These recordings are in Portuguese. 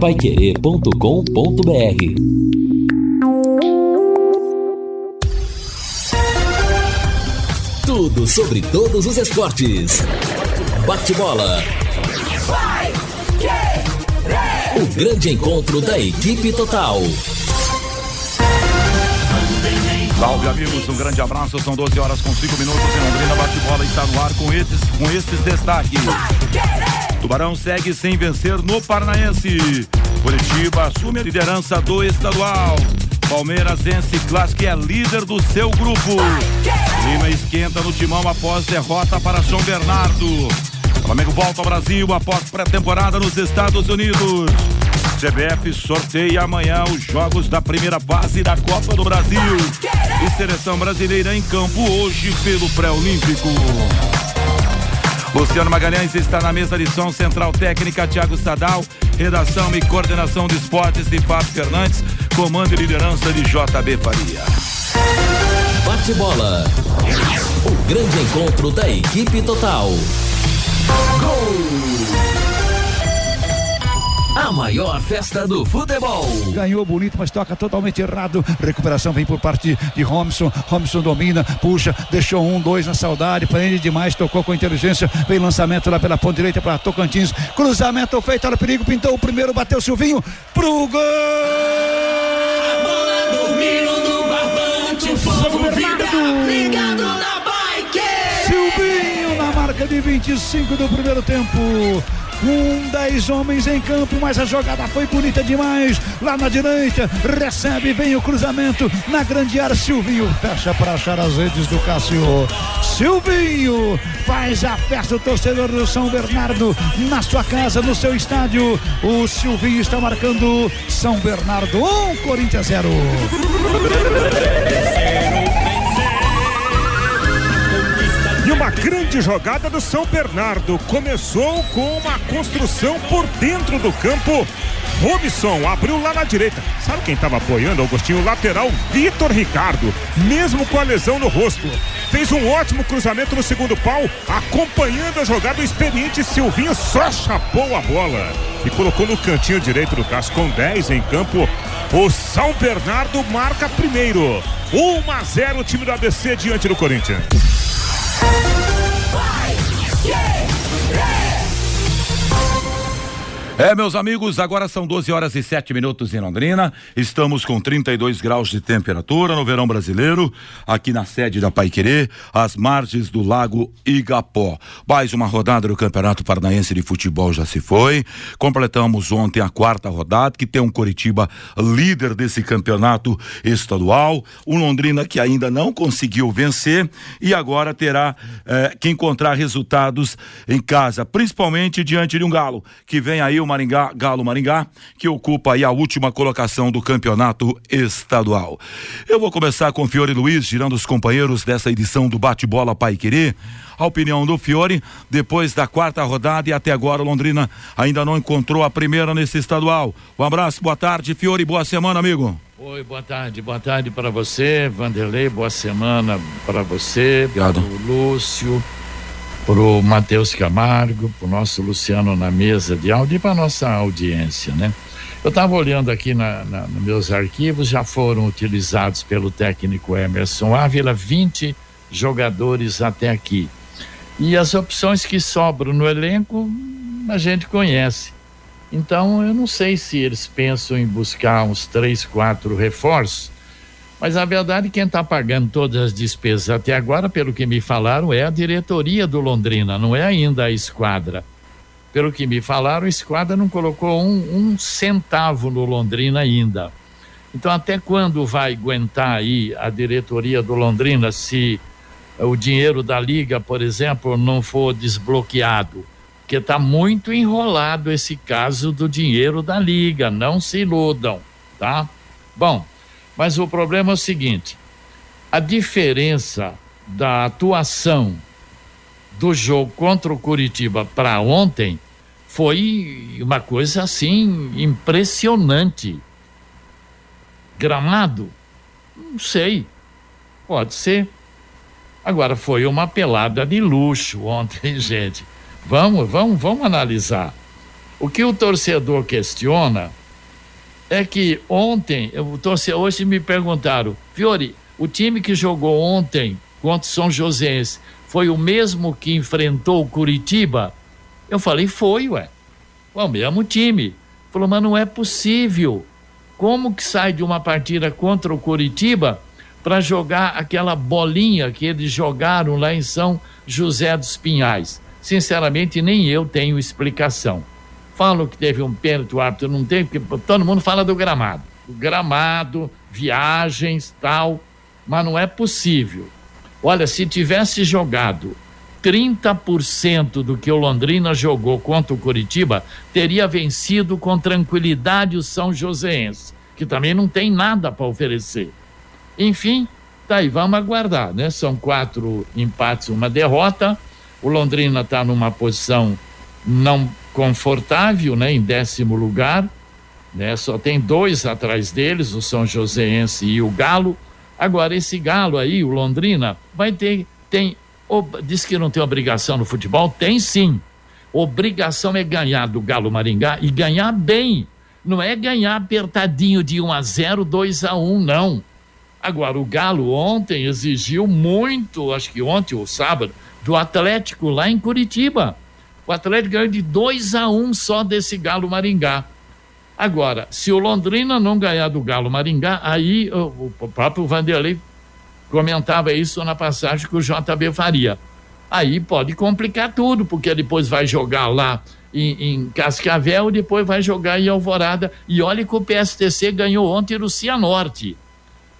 paiquerê.com.br Tudo sobre todos os esportes. Bate-bola. O grande encontro da equipe total. Salve amigos, um grande abraço. São 12 horas com 5 minutos em Londrina. Bate-bola está no ar com esses, com esses destaques. Tubarão segue sem vencer no Paranaense. Curitiba assume a liderança do estadual. Palmeiras vence Clássico é líder do seu grupo. Lima esquenta no timão após derrota para São Bernardo. Flamengo volta ao Brasil após pré-temporada nos Estados Unidos. CBF sorteia amanhã os jogos da primeira fase da Copa do Brasil. E seleção brasileira em campo hoje pelo pré-olímpico. Luciano Magalhães está na mesa de som central técnica Thiago Sadal, redação e coordenação de esportes de Fábio Fernandes, comando e liderança de JB Faria. Bate bola. O grande encontro da equipe total. Gol! A maior festa do futebol. Ganhou bonito, mas toca totalmente errado. Recuperação vem por parte de Robson. Robson domina, puxa, deixou um, dois na saudade, prende demais, tocou com inteligência. Vem lançamento lá pela ponta direita para Tocantins. Cruzamento feito, olha o perigo, pintou o primeiro, bateu o Silvinho pro gol! A bola no barbante, o povo vibra, ligado na bike. Silvinho na marca de 25 do primeiro tempo. Um, dez homens em campo, mas a jogada foi bonita demais. Lá na direita, recebe, vem o cruzamento na grande área. Silvinho fecha para achar as redes do Cássio. Silvinho faz a festa do torcedor do São Bernardo na sua casa, no seu estádio. O Silvinho está marcando São Bernardo 1, um, Corinthians 0. Grande jogada do São Bernardo. Começou com uma construção por dentro do campo. Robson abriu lá na direita. Sabe quem estava apoiando, Augustinho? O lateral Vitor Ricardo, mesmo com a lesão no rosto. Fez um ótimo cruzamento no segundo pau, acompanhando a jogada. O experiente Silvinho só chapou a bola e colocou no cantinho direito do casco com 10 em campo. O São Bernardo marca primeiro. 1 a 0 o time do ABC diante do Corinthians. É, meus amigos, agora são 12 horas e 7 minutos em Londrina. Estamos com 32 graus de temperatura no verão brasileiro, aqui na sede da Paiquerê, às margens do Lago Igapó. Mais uma rodada do Campeonato Paranaense de Futebol já se foi. Completamos ontem a quarta rodada, que tem um Coritiba líder desse campeonato estadual. Um Londrina que ainda não conseguiu vencer e agora terá eh, que encontrar resultados em casa, principalmente diante de um Galo, que vem aí o Maringá, Galo Maringá, que ocupa aí a última colocação do campeonato estadual. Eu vou começar com o Fiore Luiz, girando os companheiros dessa edição do Bate-Bola Pai Querer. A opinião do Fiore, depois da quarta rodada e até agora Londrina ainda não encontrou a primeira nesse estadual. Um abraço, boa tarde, Fiore, boa semana, amigo. Oi, boa tarde, boa tarde para você, Vanderlei, boa semana para você, Obrigado. para o Lúcio, pro Matheus Camargo, pro nosso Luciano na mesa de áudio e para nossa audiência, né? Eu estava olhando aqui na, na, nos meus arquivos, já foram utilizados pelo técnico Emerson Ávila 20 jogadores até aqui. E as opções que sobram no elenco a gente conhece. Então eu não sei se eles pensam em buscar uns três, quatro reforços mas a verdade, quem está pagando todas as despesas até agora, pelo que me falaram, é a diretoria do Londrina, não é ainda a esquadra. Pelo que me falaram, a esquadra não colocou um, um centavo no Londrina ainda. Então, até quando vai aguentar aí a diretoria do Londrina se o dinheiro da liga, por exemplo, não for desbloqueado? Porque está muito enrolado esse caso do dinheiro da liga, não se iludam, tá? Bom, mas o problema é o seguinte: a diferença da atuação do jogo contra o Curitiba para ontem foi uma coisa assim impressionante. Gramado? Não sei. Pode ser. Agora foi uma pelada de luxo ontem, gente. Vamos, vamos, vamos analisar. O que o torcedor questiona é que ontem, torcedor, hoje me perguntaram, Fiore, o time que jogou ontem contra o São Joséense foi o mesmo que enfrentou o Curitiba? Eu falei, foi, ué. Foi o mesmo time. Falou, mas não é possível. Como que sai de uma partida contra o Curitiba para jogar aquela bolinha que eles jogaram lá em São José dos Pinhais? Sinceramente, nem eu tenho explicação. Falo que teve um pênalti, o árbitro não tem, porque todo mundo fala do gramado. O gramado, viagens, tal, mas não é possível. Olha, se tivesse jogado 30% do que o Londrina jogou contra o Curitiba, teria vencido com tranquilidade o São Joséense, que também não tem nada para oferecer. Enfim, tá aí, vamos aguardar, né? São quatro empates, uma derrota. O Londrina está numa posição não confortável, né? Em décimo lugar, né? Só tem dois atrás deles, o São Joséense e o Galo. Agora, esse Galo aí, o Londrina, vai ter, tem, diz que não tem obrigação no futebol? Tem sim. Obrigação é ganhar do Galo Maringá e ganhar bem. Não é ganhar apertadinho de 1 a 0, 2 a 1, não. Agora, o Galo ontem exigiu muito, acho que ontem ou sábado, do Atlético lá em Curitiba. O Atlético ganhou de 2 a 1 só desse Galo Maringá. Agora, se o Londrina não ganhar do Galo Maringá, aí o, próprio Vanderlei comentava isso na passagem que o JB faria. Aí pode complicar tudo, porque depois vai jogar lá em, em Cascavel depois vai jogar em Alvorada. E olha que o PSTC ganhou ontem no Cianorte.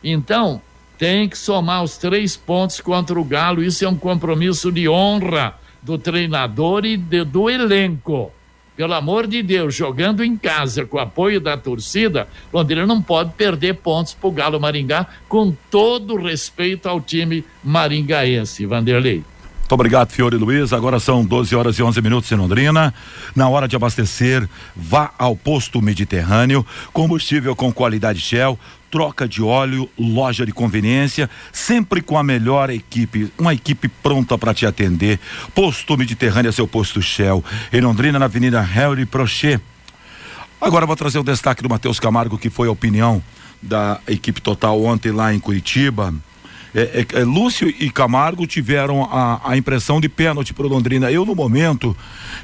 Então, tem que somar os três pontos contra o Galo. Isso é um compromisso de honra do treinador e de, do elenco. Pelo amor de Deus, jogando em casa com o apoio da torcida, Londrina não pode perder pontos para o Galo Maringá, com todo respeito ao time maringaense. Vanderlei. Muito obrigado, Fiore Luiz. Agora são 12 horas e 11 minutos em Londrina. Na hora de abastecer, vá ao posto Mediterrâneo. Combustível com qualidade Shell, troca de óleo, loja de conveniência, sempre com a melhor equipe, uma equipe pronta para te atender. Posto Mediterrâneo é seu posto Shell. Em Londrina, na Avenida Harry Prochet. Agora vou trazer o destaque do Matheus Camargo, que foi a opinião da equipe total ontem lá em Curitiba. É, é, é, Lúcio e Camargo tiveram a, a impressão de pênalti para o Londrina. Eu, no momento,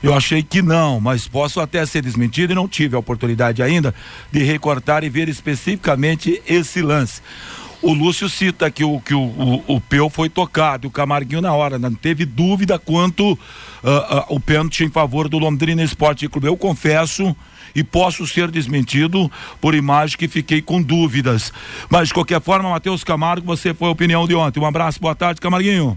eu achei que não, mas posso até ser desmentido e não tive a oportunidade ainda de recortar e ver especificamente esse lance. O Lúcio cita que o, que o, o, o Peu foi tocado, o Camarguinho na hora, não teve dúvida quanto uh, uh, o pênalti em favor do Londrina Esporte Clube. Eu confesso e posso ser desmentido por imagem que fiquei com dúvidas. Mas de qualquer forma, Matheus Camargo, você foi a opinião de ontem. Um abraço, boa tarde, Camarguinho.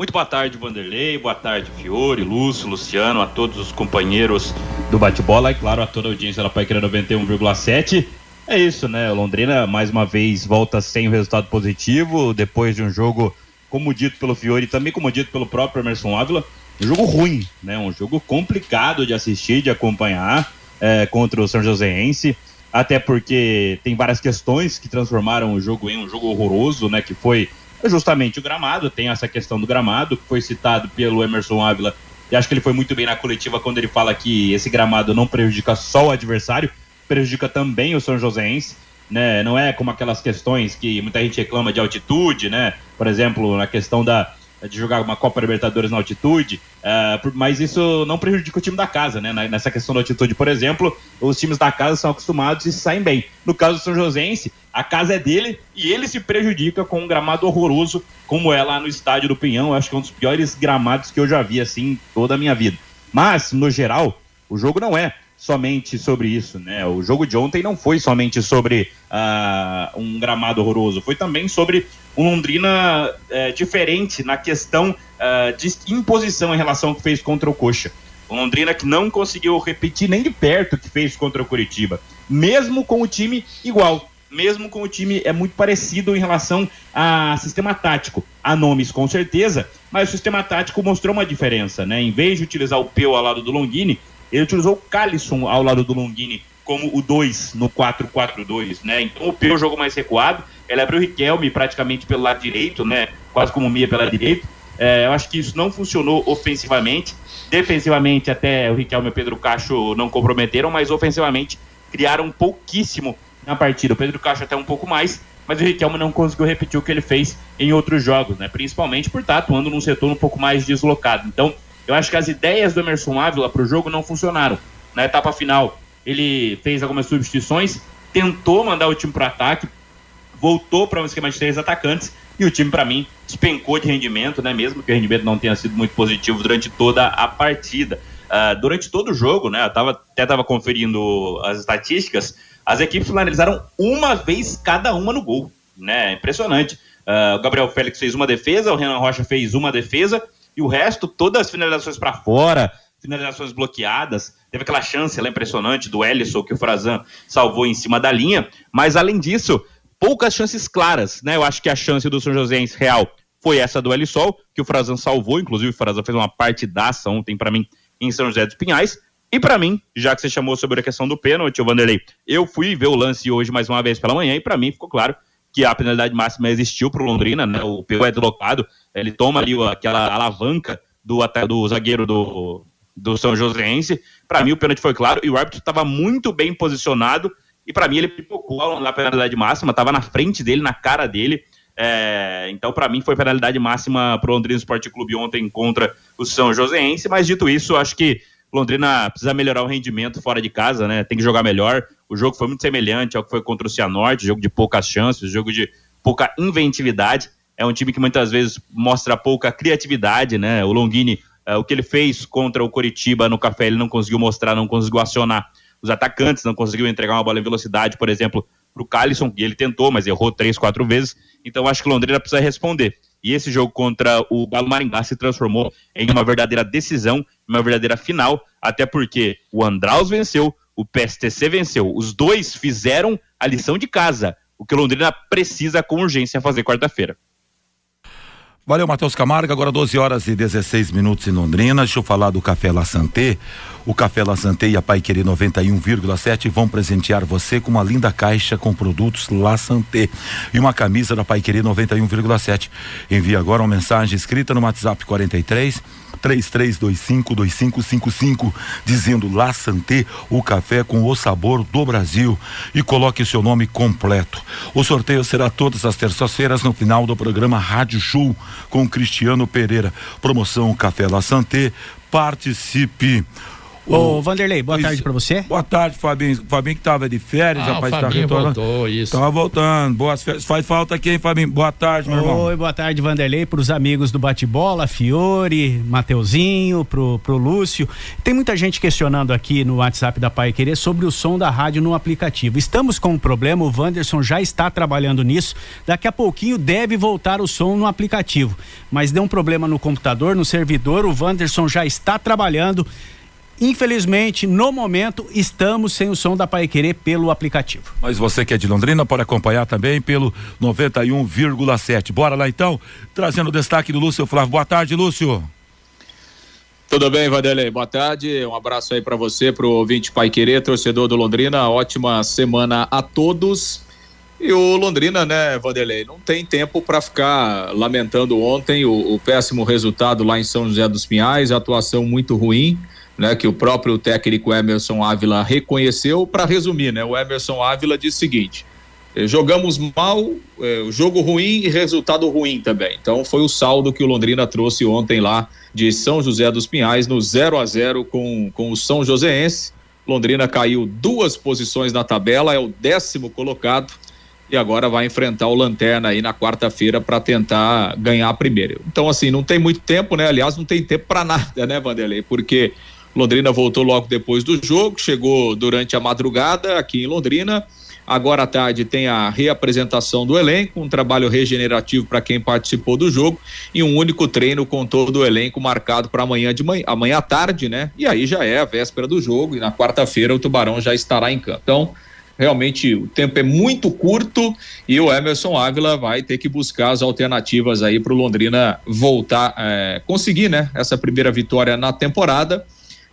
Muito boa tarde, Vanderlei, boa tarde, Fiore, Lúcio, Luciano, a todos os companheiros do bate-bola e, claro, a toda a audiência da Paiqueira 91,7. É isso, né? Londrina, mais uma vez, volta sem o resultado positivo, depois de um jogo, como dito pelo Fiore e também como dito pelo próprio Emerson Ávila, um jogo ruim, né? Um jogo complicado de assistir, de acompanhar é, contra o São Joséense, até porque tem várias questões que transformaram o jogo em um jogo horroroso, né? Que foi justamente o gramado, tem essa questão do gramado, que foi citado pelo Emerson Ávila, e acho que ele foi muito bem na coletiva quando ele fala que esse gramado não prejudica só o adversário, prejudica também o São Joséense. Né, não é como aquelas questões que muita gente reclama de altitude, né? Por exemplo, na questão da, de jogar uma Copa Libertadores na altitude, uh, mas isso não prejudica o time da casa, né? Nessa questão da altitude, por exemplo, os times da casa são acostumados e saem bem. No caso do São Joséense, a casa é dele e ele se prejudica com um gramado horroroso, como é lá no estádio do Pinhão. Acho que é um dos piores gramados que eu já vi, assim, toda a minha vida. Mas, no geral, o jogo não é somente sobre isso, né? O jogo de ontem não foi somente sobre uh, um gramado horroroso, foi também sobre um Londrina uh, diferente na questão uh, de imposição em relação ao que fez contra o Coxa. O Londrina que não conseguiu repetir nem de perto o que fez contra o Curitiba, mesmo com o time igual, mesmo com o time é muito parecido em relação a sistema tático. Há nomes com certeza, mas o sistema tático mostrou uma diferença, né? Em vez de utilizar o Peu ao lado do Longini, ele utilizou o Calisson ao lado do Longini como o 2 no 4-4-2, né? Então o Peu jogou mais recuado, ele abriu o Riquelme praticamente pelo lado direito, né? Quase como meia pela direita. É, eu acho que isso não funcionou ofensivamente. Defensivamente, até o Riquelme e o Pedro Cacho não comprometeram, mas ofensivamente criaram pouquíssimo na partida. O Pedro Cacho até um pouco mais, mas o Riquelme não conseguiu repetir o que ele fez em outros jogos, né? Principalmente por estar atuando num setor um pouco mais deslocado. Então, eu acho que as ideias do Emerson Ávila para o jogo não funcionaram. Na etapa final, ele fez algumas substituições, tentou mandar o time para ataque, voltou para um esquema de três atacantes e o time, para mim, despencou de rendimento, né? Mesmo que o rendimento não tenha sido muito positivo durante toda a partida. Uh, durante todo o jogo, né? Eu tava, até estava conferindo as estatísticas, as equipes finalizaram uma vez cada uma no gol, né? Impressionante. Uh, o Gabriel Félix fez uma defesa, o Renan Rocha fez uma defesa e o resto, todas as finalizações para fora, finalizações bloqueadas. Teve aquela chance lá impressionante do Ellison que o Frazan salvou em cima da linha, mas além disso, poucas chances claras, né? Eu acho que a chance do São José real foi essa do Elisol, que o Frazan salvou, inclusive o Frazan fez uma partidaça ontem para mim em São José dos Pinhais. E para mim, já que você chamou sobre a questão do pênalti, o Vanderlei, eu fui ver o lance hoje mais uma vez pela manhã e para mim ficou claro que a penalidade máxima existiu para o Londrina, né? O Peu é deslocado, ele toma ali aquela alavanca do, do zagueiro do, do São Joséense. Para mim, o pênalti foi claro e o árbitro estava muito bem posicionado e para mim ele pipocou na penalidade máxima, estava na frente dele, na cara dele. É, então, para mim, foi penalidade máxima para o Londrina Esporte Clube ontem contra o São Joséense. Mas dito isso, acho que Londrina precisa melhorar o rendimento fora de casa, né? Tem que jogar melhor. O jogo foi muito semelhante ao que foi contra o Cianorte, jogo de poucas chances, jogo de pouca inventividade. É um time que muitas vezes mostra pouca criatividade, né? O Longini, é, o que ele fez contra o Coritiba no café, ele não conseguiu mostrar, não conseguiu acionar os atacantes, não conseguiu entregar uma bola em velocidade, por exemplo, para o Calisson, e ele tentou, mas errou três, quatro vezes. Então acho que o Londrina precisa responder. E esse jogo contra o Galo Maringá se transformou em uma verdadeira decisão, uma verdadeira final, até porque o Andraus venceu, o PSTC venceu. Os dois fizeram a lição de casa, o que Londrina precisa com urgência fazer quarta-feira. Valeu, Matheus Camargo. Agora 12 horas e 16 minutos em Londrina. Deixa eu falar do Café La Santé. O Café La Santé e a Pai Querer 91,7 vão presentear você com uma linda caixa com produtos La Santé e uma camisa da Pai Querer 91,7. Envie agora uma mensagem escrita no WhatsApp 43 33252555 dizendo La Santé, o café com o sabor do Brasil e coloque seu nome completo. O sorteio será todas as terças-feiras no final do programa Rádio Show com Cristiano Pereira. Promoção Café La Santé. Participe. Ô, Vanderlei, boa tarde para você. Boa tarde, Fabinho. Fabinho que tava de férias, ah, rapaz, o Fabinho tá retornando. voltou, isso. Tava voltando. Boas férias. Faz falta aqui, hein, Fabinho? Boa tarde, meu irmão. Oi, boa tarde, Vanderlei, pros amigos do bate-bola, Fiore, Mateuzinho, pro, pro Lúcio. Tem muita gente questionando aqui no WhatsApp da Pai Querer sobre o som da rádio no aplicativo. Estamos com um problema, o Wanderson já está trabalhando nisso. Daqui a pouquinho deve voltar o som no aplicativo. Mas deu um problema no computador, no servidor, o Wanderson já está trabalhando. Infelizmente, no momento, estamos sem o som da Pai Querer pelo aplicativo. Mas você que é de Londrina pode acompanhar também pelo 91,7. Bora lá então, trazendo o destaque do Lúcio Flávio. Boa tarde, Lúcio. Tudo bem, Vanderlei? Boa tarde. Um abraço aí para você, pro ouvinte Pai Querer, torcedor do Londrina. Ótima semana a todos. E o Londrina, né, Vanderlei, não tem tempo para ficar lamentando ontem o, o péssimo resultado lá em São José dos Pinhais, a atuação muito ruim né, que o próprio técnico Emerson Ávila reconheceu. Para resumir, né, o Emerson Ávila disse o seguinte: eh, jogamos mal, eh, jogo ruim e resultado ruim também. Então foi o saldo que o Londrina trouxe ontem lá de São José dos Pinhais no 0 a 0 com, com o São Joséense. Londrina caiu duas posições na tabela, é o décimo colocado e agora vai enfrentar o Lanterna aí na quarta-feira para tentar ganhar a primeira. Então assim, não tem muito tempo, né? Aliás, não tem tempo para nada, né, Vanderlei? Porque Londrina voltou logo depois do jogo, chegou durante a madrugada aqui em Londrina. Agora à tarde tem a reapresentação do elenco, um trabalho regenerativo para quem participou do jogo e um único treino com todo o elenco marcado para amanhã de manhã, amanhã à tarde, né? E aí já é a véspera do jogo e na quarta-feira o Tubarão já estará em campo. Então, realmente o tempo é muito curto e o Emerson Ávila vai ter que buscar as alternativas aí para o Londrina voltar, é, conseguir, né? Essa primeira vitória na temporada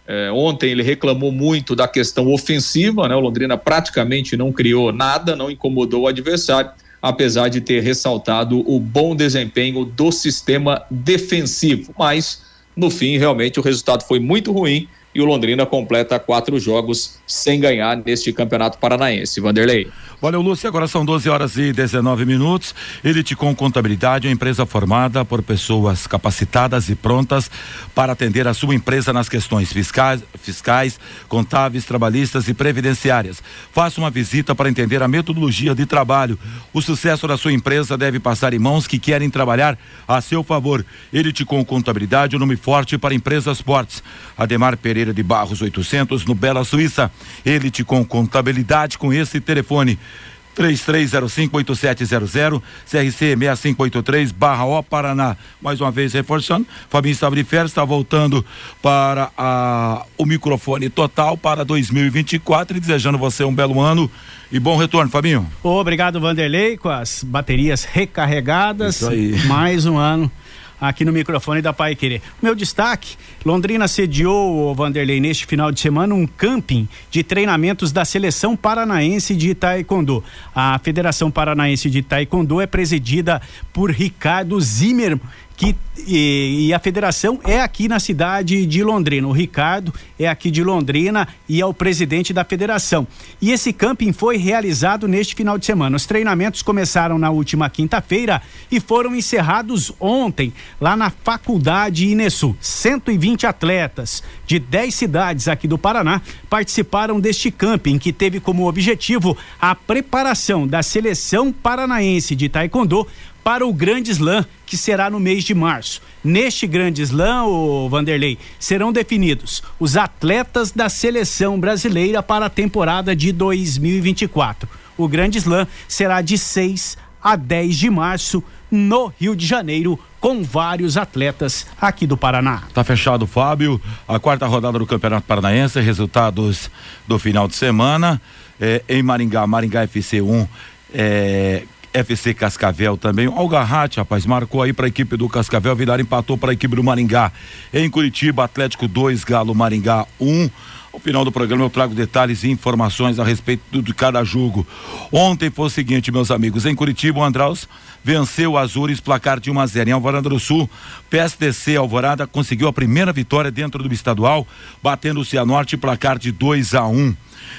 é, ontem ele reclamou muito da questão ofensiva, né? O Londrina praticamente não criou nada, não incomodou o adversário. apesar de ter ressaltado o bom desempenho do sistema defensivo. Mas, no fim, realmente o resultado foi muito ruim e o Londrina completa quatro jogos sem ganhar neste Campeonato Paranaense. Vanderlei. Valeu, Lúcio. Agora são 12 horas e 19 minutos. Elite com Contabilidade, uma empresa formada por pessoas capacitadas e prontas para atender a sua empresa nas questões fiscais, fiscais, contábeis, trabalhistas e previdenciárias. Faça uma visita para entender a metodologia de trabalho. O sucesso da sua empresa deve passar em mãos que querem trabalhar a seu favor. Elite com Contabilidade, o um nome forte para empresas fortes. Ademar Pereira de Barros 800, no Bela Suíça. Elite com Contabilidade, com esse telefone 33058700, CRC 6583, barra O Paraná. Mais uma vez reforçando, Fabinho estava de férias, está voltando para a, o microfone total para 2024 e desejando você um belo ano e bom retorno, Fabinho. Obrigado, Vanderlei, com as baterias recarregadas. Mais um ano aqui no microfone da Pai Querer. Meu destaque: Londrina sediou Vanderlei neste final de semana um camping de treinamentos da seleção paranaense de Taekwondo. A Federação Paranaense de Taekwondo é presidida por Ricardo Zimmer que e, e, a federação é aqui na cidade de Londrina. O Ricardo é aqui de Londrina e é o presidente da federação. E esse camping foi realizado neste final de semana. Os treinamentos começaram na última quinta-feira e foram encerrados ontem, lá na Faculdade Inesul. 120 atletas de 10 cidades aqui do Paraná participaram deste camping, que teve como objetivo a preparação da seleção paranaense de Taekwondo para o Grande Slam, que será no mês de março. Neste Grande Slam, o Vanderlei, serão definidos os atletas da seleção brasileira para a temporada de 2024. O Grande Slam será de 6 a 10 de março no Rio de Janeiro, com vários atletas aqui do Paraná. Tá fechado, Fábio. A quarta rodada do Campeonato Paranaense, resultados do final de semana. É, em Maringá, Maringá FC 1, é, FC Cascavel também. O rapaz, marcou aí para a equipe do Cascavel. Vidar empatou para a equipe do Maringá. Em Curitiba, Atlético 2, Galo Maringá 1. Um. Ao final do programa eu trago detalhes e informações a respeito de cada jogo. Ontem foi o seguinte, meus amigos, em Curitiba o Andraus venceu o Azures placar de 1 a 0 em Alvorada do Sul. PSDC Alvorada conseguiu a primeira vitória dentro do estadual, batendo o Cianorte placar de 2 a 1.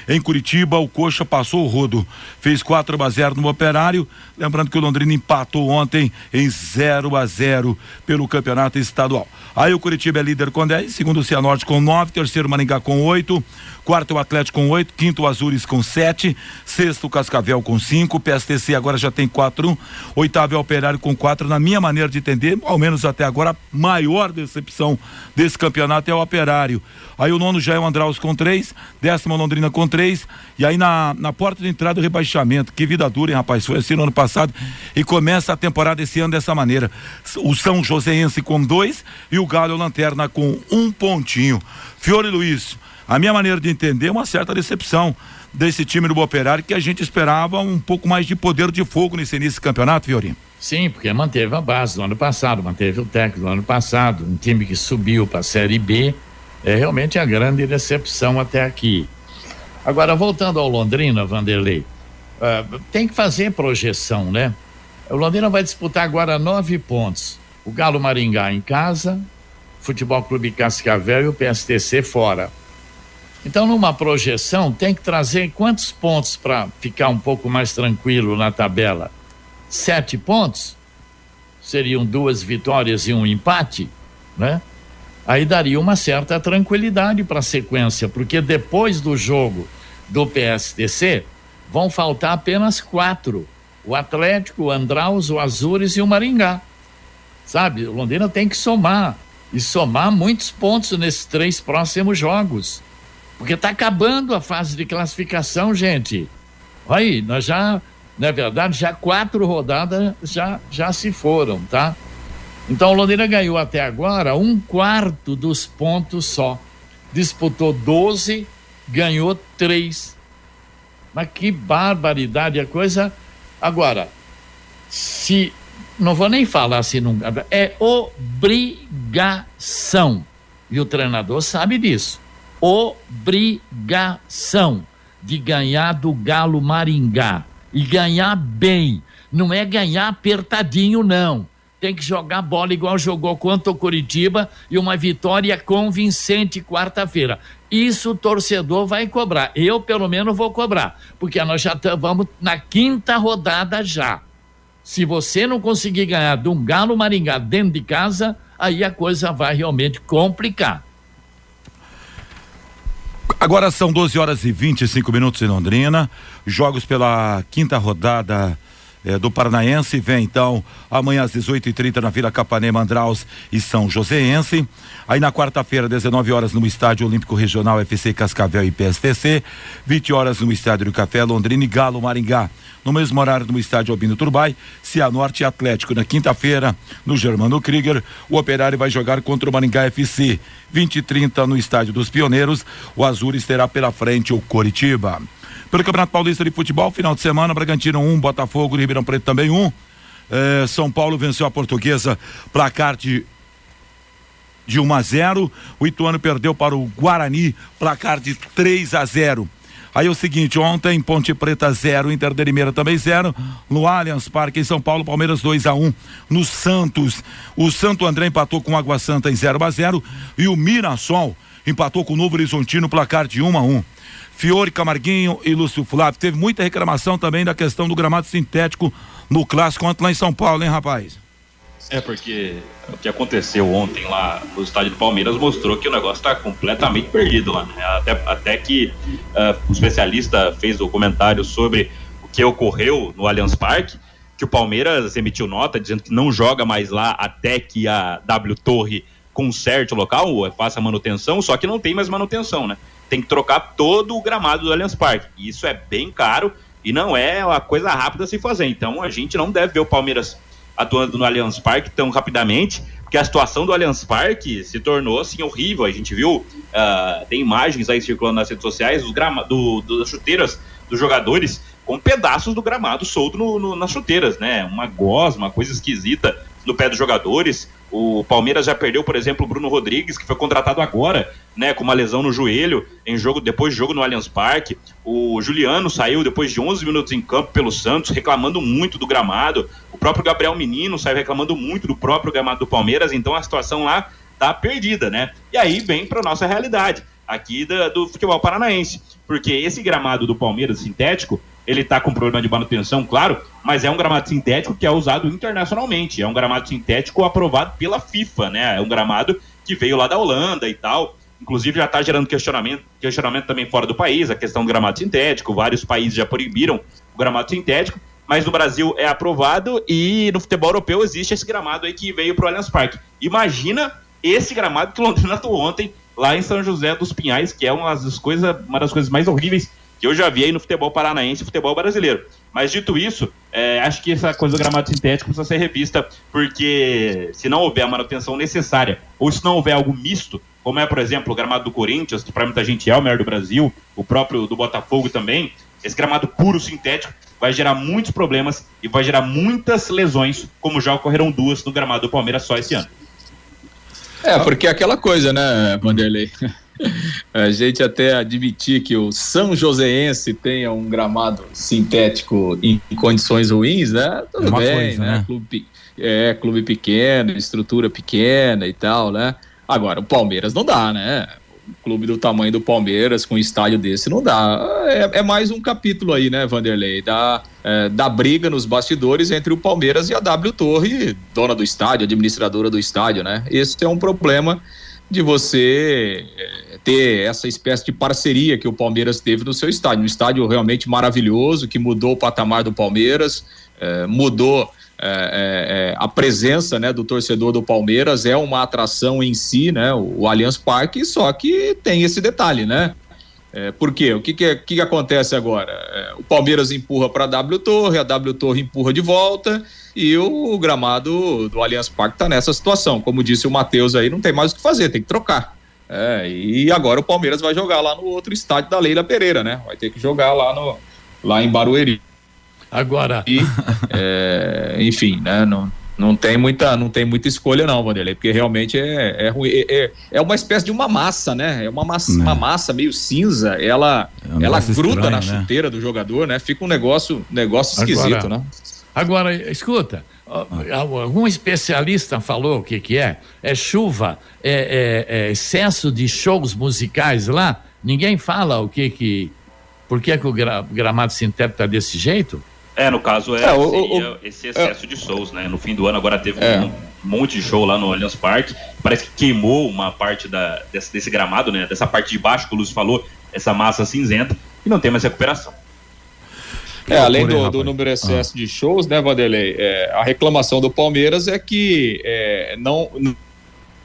Em Curitiba, o Coxa passou o rodo, fez 4 a 0 no Operário. Lembrando que o Londrina empatou ontem em 0 a 0 pelo campeonato estadual. Aí o Curitiba é líder com 10, segundo o Cianorte com 9, terceiro Maringá com 8, quarto o Atlético com 8, quinto o Azures com 7, sexto o Cascavel com 5, PSTC agora já tem 4, oitavo é o Operário com 4. Na minha maneira de entender, ao menos até agora, a maior decepção desse campeonato é o Operário. Aí o nono já é o Andraus com 3, décimo Londrina com 3, e aí na, na porta de entrada o rebaixamento. Que vida dura, hein, rapaz? Foi assim no ano passado e começa a temporada esse ano dessa maneira. O São Joséense com 2 e o Galo Lanterna com um pontinho. Fiore Luiz, a minha maneira de entender é uma certa decepção desse time do Operário que a gente esperava um pouco mais de poder de fogo nesse início do campeonato, Fiorinho. Sim, porque manteve a base do ano passado, manteve o técnico do ano passado, um time que subiu para a Série B. É realmente a grande decepção até aqui. Agora, voltando ao Londrina, Vanderlei, uh, tem que fazer projeção, né? O Londrina vai disputar agora nove pontos. O Galo Maringá em casa, Futebol Clube Cascavel e o PSTC fora. Então, numa projeção, tem que trazer quantos pontos para ficar um pouco mais tranquilo na tabela? Sete pontos? Seriam duas vitórias e um empate, né? Aí daria uma certa tranquilidade para a sequência, porque depois do jogo do PSTC vão faltar apenas quatro: o Atlético, o Andraus, o Azures e o Maringá. Sabe, o Londrina tem que somar e somar muitos pontos nesses três próximos jogos. Porque está acabando a fase de classificação, gente. Aí, nós já, na verdade, já quatro rodadas já, já se foram, tá? Então o Londrina ganhou até agora um quarto dos pontos só. Disputou 12, ganhou três. Mas que barbaridade a coisa. Agora, se. Não vou nem falar se não. É obrigação. E o treinador sabe disso obrigação de ganhar do Galo Maringá e ganhar bem, Não é ganhar apertadinho, não. Tem que jogar bola igual jogou contra o Curitiba e uma vitória convincente quarta-feira. Isso o torcedor vai cobrar. Eu, pelo menos, vou cobrar, porque nós já vamos na quinta rodada já. Se você não conseguir ganhar de um Galo Maringá dentro de casa, aí a coisa vai realmente complicar. Agora são 12 horas e 25 minutos em Londrina. Jogos pela quinta rodada é, do Paranaense. Vem então amanhã às 18h30 na Vila Capanema, Andraus e São Joséense. Aí na quarta-feira, 19 horas, no Estádio Olímpico Regional FC Cascavel e PSTC. 20 horas no Estádio do Café, Londrina e Galo Maringá. No mesmo horário, no estádio Albino Turbai, Cianorte Atlético. Na quinta-feira, no Germano Krieger, o Operário vai jogar contra o Maringá FC. 20 e 30 no estádio dos Pioneiros, o Azures terá pela frente o Coritiba. Pelo Campeonato Paulista de Futebol, final de semana, Bragantino 1, um, Botafogo e Ribeirão Preto também 1. Um. É, São Paulo venceu a Portuguesa, placar de de 1 a 0. O Ituano perdeu para o Guarani, placar de 3 a 0. Aí é o seguinte, ontem Ponte Preta 0, Inter de Limeira também 0, no Allianz Parque em São Paulo, Palmeiras 2 a 1 um. no Santos. O Santo André empatou com o Água Santa em 0 a 0 e o Mirassol empatou com o Novo Horizontino, placar de 1 a 1. Fiore, Camarguinho e Lúcio Flávio. Teve muita reclamação também da questão do gramado sintético no clássico ontem lá em São Paulo, hein, rapaz? É, porque o que aconteceu ontem lá no estádio do Palmeiras mostrou que o negócio está completamente perdido lá. Né? Até, até que uh, o especialista fez o comentário sobre o que ocorreu no Allianz Parque, que o Palmeiras emitiu nota dizendo que não joga mais lá até que a W Torre conserte o local, ou faça manutenção, só que não tem mais manutenção, né? Tem que trocar todo o gramado do Allianz Parque. E isso é bem caro e não é uma coisa rápida a se fazer. Então a gente não deve ver o Palmeiras atuando no Allianz Parque tão rapidamente, porque a situação do Allianz Parque se tornou assim horrível. A gente viu, uh, tem imagens aí circulando nas redes sociais do, do, das chuteiras dos jogadores com pedaços do gramado solto no, no, nas chuteiras, né? Uma gosma, uma coisa esquisita no pé dos jogadores. O Palmeiras já perdeu, por exemplo, o Bruno Rodrigues, que foi contratado agora, né, com uma lesão no joelho, em jogo depois de jogo no Allianz Parque. O Juliano saiu depois de 11 minutos em campo pelo Santos, reclamando muito do gramado. O próprio Gabriel Menino saiu reclamando muito do próprio gramado do Palmeiras, então a situação lá tá perdida, né? E aí vem para nossa realidade aqui do futebol paranaense, porque esse gramado do Palmeiras sintético ele está com problema de manutenção, claro, mas é um gramado sintético que é usado internacionalmente. É um gramado sintético aprovado pela FIFA, né? É um gramado que veio lá da Holanda e tal. Inclusive já está gerando questionamento, questionamento também fora do país, a questão do gramado sintético. Vários países já proibiram o gramado sintético, mas no Brasil é aprovado e no futebol europeu existe esse gramado aí que veio para o Allianz Parque. Imagina esse gramado que Londrina atuou ontem lá em São José dos Pinhais, que é uma das coisas, uma das coisas mais horríveis que eu já vi aí no futebol paranaense e futebol brasileiro. Mas dito isso, é, acho que essa coisa do gramado sintético precisa ser revista, porque se não houver a manutenção necessária, ou se não houver algo misto, como é, por exemplo, o gramado do Corinthians, que para muita gente é o melhor do Brasil, o próprio do Botafogo também, esse gramado puro sintético vai gerar muitos problemas e vai gerar muitas lesões, como já ocorreram duas no gramado do Palmeiras só esse ano. É, porque é aquela coisa, né, Vanderlei? A gente até admitir que o São Joséense tenha um gramado sintético em condições ruins, né? Tudo é bem, coisa, né? né? Clube, é, clube pequeno, estrutura pequena e tal, né? Agora, o Palmeiras não dá, né? Um clube do tamanho do Palmeiras, com um estádio desse, não dá. É, é mais um capítulo aí, né, Vanderlei? Da, é, da briga nos bastidores entre o Palmeiras e a W Torre, dona do estádio, administradora do estádio, né? Esse é um problema de você é, ter essa espécie de parceria que o Palmeiras teve no seu estádio. Um estádio realmente maravilhoso, que mudou o patamar do Palmeiras, é, mudou é, é, é a presença né, do torcedor do Palmeiras, é uma atração em si, né, o, o Allianz Parque, só que tem esse detalhe, né? É, por quê? O que, que, que acontece agora? É, o Palmeiras empurra para a W Torre, a W Torre empurra de volta e o, o gramado do Allianz Parque está nessa situação. Como disse o Matheus aí, não tem mais o que fazer, tem que trocar. É, e agora o Palmeiras vai jogar lá no outro estádio da Leila Pereira, né? Vai ter que jogar lá, no, lá em Barueri. Agora. E, é, enfim, né? Não, não tem muita não tem muita escolha não, Vanderlei, porque realmente é, é ruim. É, é, é uma espécie de uma massa, né? É uma massa, uma né. massa meio cinza, ela, é ela gruda estranho, na né? chuteira do jogador, né? Fica um negócio, negócio esquisito, Agora, né? Agora, escuta, algum especialista falou o que que é? É chuva, é, é, é excesso de shows musicais lá? Ninguém fala o que que... Por que, que o gramado sintético está desse jeito? É, no caso é, é o, o, esse excesso é, de shows, né? No fim do ano agora teve é. um monte de show lá no Allianz Parque. Parece que queimou uma parte da, desse, desse, gramado, né? Dessa parte de baixo que o Lúcio falou, essa massa cinzenta, e não tem mais recuperação. É, além do, do número excesso ah. de shows, né, Vanderlei? É, a reclamação do Palmeiras é que é, não,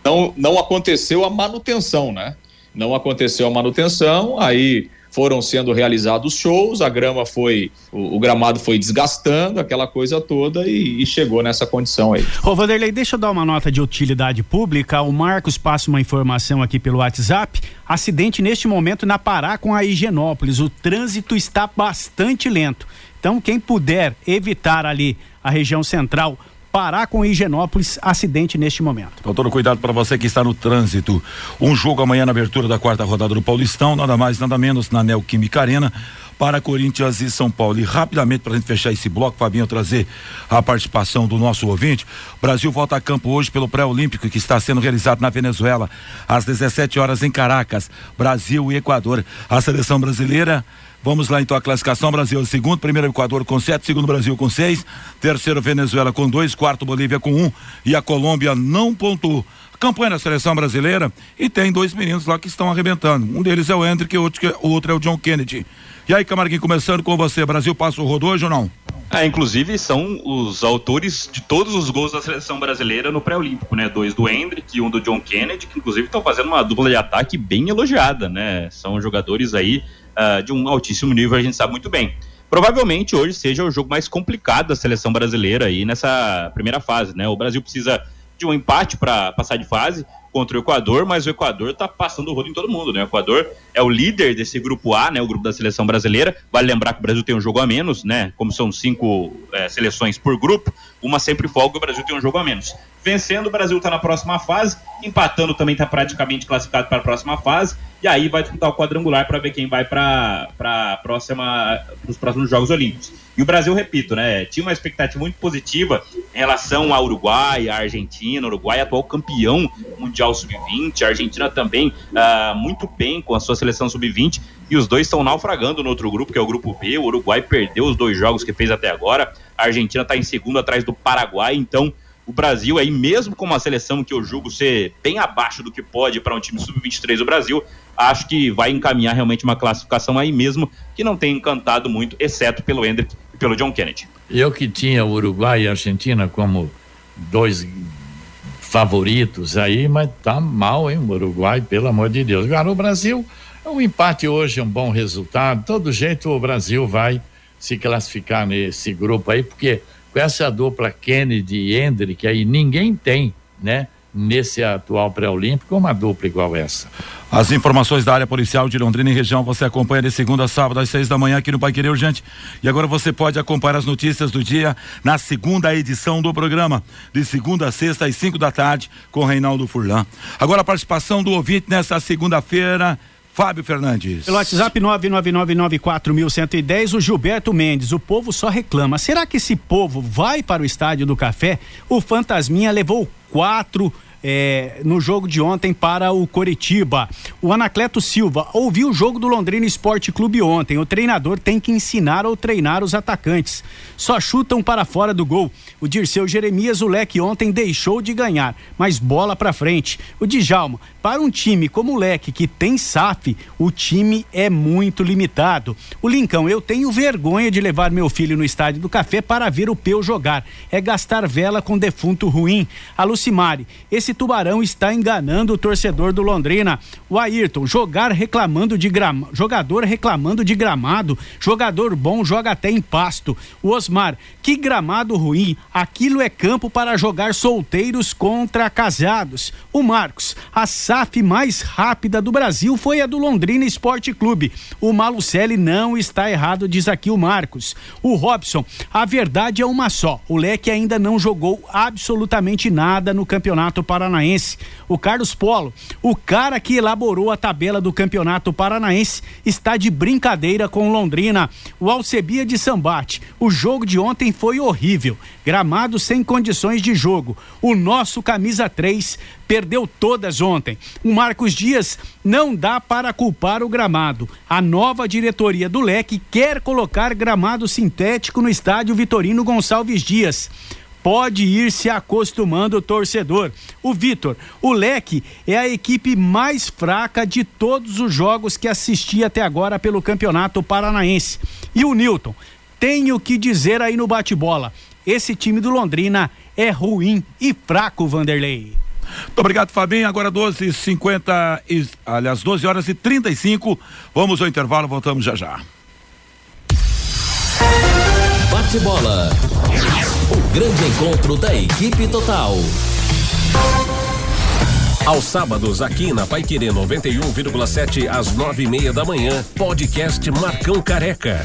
não, não aconteceu a manutenção, né? Não aconteceu a manutenção, aí foram sendo realizados shows, a grama foi, o, o gramado foi desgastando, aquela coisa toda e, e, chegou nessa condição aí. Ô Vanderlei, deixa eu dar uma nota de utilidade pública. O Marcos passa uma informação aqui pelo WhatsApp. Acidente neste momento na Pará com a Higienópolis. O trânsito está bastante lento. Então, quem puder evitar ali a região central Pará com Higienópolis, acidente neste momento. Então, todo cuidado para você que está no trânsito. Um jogo amanhã na abertura da quarta rodada do Paulistão, nada mais, nada menos, na Neoquímica Arena para Corinthians e São Paulo. E rapidamente, para a gente fechar esse bloco, Fabinho, trazer a participação do nosso ouvinte. Brasil volta a campo hoje pelo pré-olímpico que está sendo realizado na Venezuela, às 17 horas em Caracas, Brasil e Equador. A seleção brasileira Vamos lá então a classificação: Brasil segundo, primeiro Equador com sete, segundo Brasil com seis, terceiro Venezuela com dois, quarto Bolívia com um e a Colômbia não pontuou. Campanha da seleção brasileira e tem dois meninos lá que estão arrebentando. Um deles é o Hendrick, o outro é o John Kennedy. E aí, Camarguinho, começando com você, Brasil passa o rodo hoje ou não? É, inclusive são os autores de todos os gols da seleção brasileira no pré-olímpico, né? Dois do Hendrick e um do John Kennedy, que inclusive estão fazendo uma dupla de ataque bem elogiada, né? São jogadores aí uh, de um altíssimo nível, a gente sabe muito bem. Provavelmente hoje seja o jogo mais complicado da seleção brasileira aí nessa primeira fase, né? O Brasil precisa de um empate para passar de fase contra o Equador, mas o Equador está passando o rodo em todo mundo, né? O Equador é o líder desse grupo A, né? O grupo da seleção brasileira. Vale lembrar que o Brasil tem um jogo a menos, né? Como são cinco é, seleções por grupo, uma sempre folga o Brasil tem um jogo a menos. Vencendo, o Brasil está na próxima fase, empatando também está praticamente classificado para a próxima fase, e aí vai disputar o quadrangular para ver quem vai para os próximos Jogos Olímpicos. E o Brasil, repito, né, tinha uma expectativa muito positiva em relação ao Uruguai, à Argentina, o Uruguai atual campeão mundial sub-20, a Argentina também uh, muito bem com a sua seleção sub-20, e os dois estão naufragando no outro grupo, que é o grupo B. O Uruguai perdeu os dois jogos que fez até agora, a Argentina está em segundo atrás do Paraguai, então o Brasil aí, mesmo com uma seleção que eu julgo ser bem abaixo do que pode para um time sub-23 do Brasil, acho que vai encaminhar realmente uma classificação aí mesmo, que não tem encantado muito, exceto pelo Hendrick e pelo John Kennedy. Eu que tinha o Uruguai e a Argentina como dois favoritos aí, mas tá mal, hein, o Uruguai, pelo amor de Deus. Agora, o Brasil, o empate hoje é um bom resultado, todo jeito o Brasil vai se classificar nesse grupo aí, porque com essa dupla Kennedy e Hendrick aí, ninguém tem, né? nesse atual pré-olímpico uma dupla igual essa. As informações da área policial de Londrina e região você acompanha de segunda a sábado às seis da manhã aqui no Pai Querer Urgente. E agora você pode acompanhar as notícias do dia na segunda edição do programa, de segunda a sexta às cinco da tarde, com Reinaldo Furlan. Agora a participação do ouvinte nessa segunda-feira. Fábio Fernandes. Pelo WhatsApp 999941110, o Gilberto Mendes. O povo só reclama. Será que esse povo vai para o estádio do café? O Fantasminha levou quatro é, no jogo de ontem para o Coritiba. O Anacleto Silva ouviu o jogo do Londrina Esporte Clube ontem. O treinador tem que ensinar ou treinar os atacantes. Só chutam para fora do gol. O Dirceu Jeremias, o leque ontem deixou de ganhar, mas bola para frente. O Djalma, para um time como o leque que tem SAF, o time é muito limitado. O Lincão, eu tenho vergonha de levar meu filho no estádio do café para ver o Peu jogar. É gastar vela com defunto ruim. A Lucimari, esse Tubarão está enganando o torcedor do Londrina. O Ayrton, jogar reclamando de grama, jogador reclamando de gramado, jogador bom joga até em pasto. O Osmar, que gramado ruim, aquilo é campo para jogar solteiros contra casados. O Marcos, a SAF mais rápida do Brasil foi a do Londrina Esporte Clube. O Malucelli não está errado, diz aqui o Marcos. O Robson, a verdade é uma só. O Leque ainda não jogou absolutamente nada no Campeonato Paranaense. O Carlos Polo, o cara que elaborou a tabela do Campeonato Paranaense, está de brincadeira com Londrina. O Alcebia de Sambate, o jogo de ontem foi horrível. Gramado sem condições de jogo. O nosso camisa 3 perdeu todas ontem. O Marcos Dias não dá para culpar o gramado. A nova diretoria do Leque quer colocar gramado sintético no estádio Vitorino Gonçalves Dias pode ir se acostumando o torcedor. O Vitor, o Leque é a equipe mais fraca de todos os jogos que assisti até agora pelo Campeonato Paranaense. E o Newton, tenho que dizer aí no bate-bola, esse time do Londrina é ruim e fraco, Vanderlei. Muito obrigado, Fabinho. Agora 12 50 e, aliás, 12 horas e 35. Vamos ao intervalo, voltamos já já. Bate bola. O grande encontro da equipe total. Aos sábados, aqui na Pai Querer 91,7 às nove e meia da manhã, podcast Marcão Careca.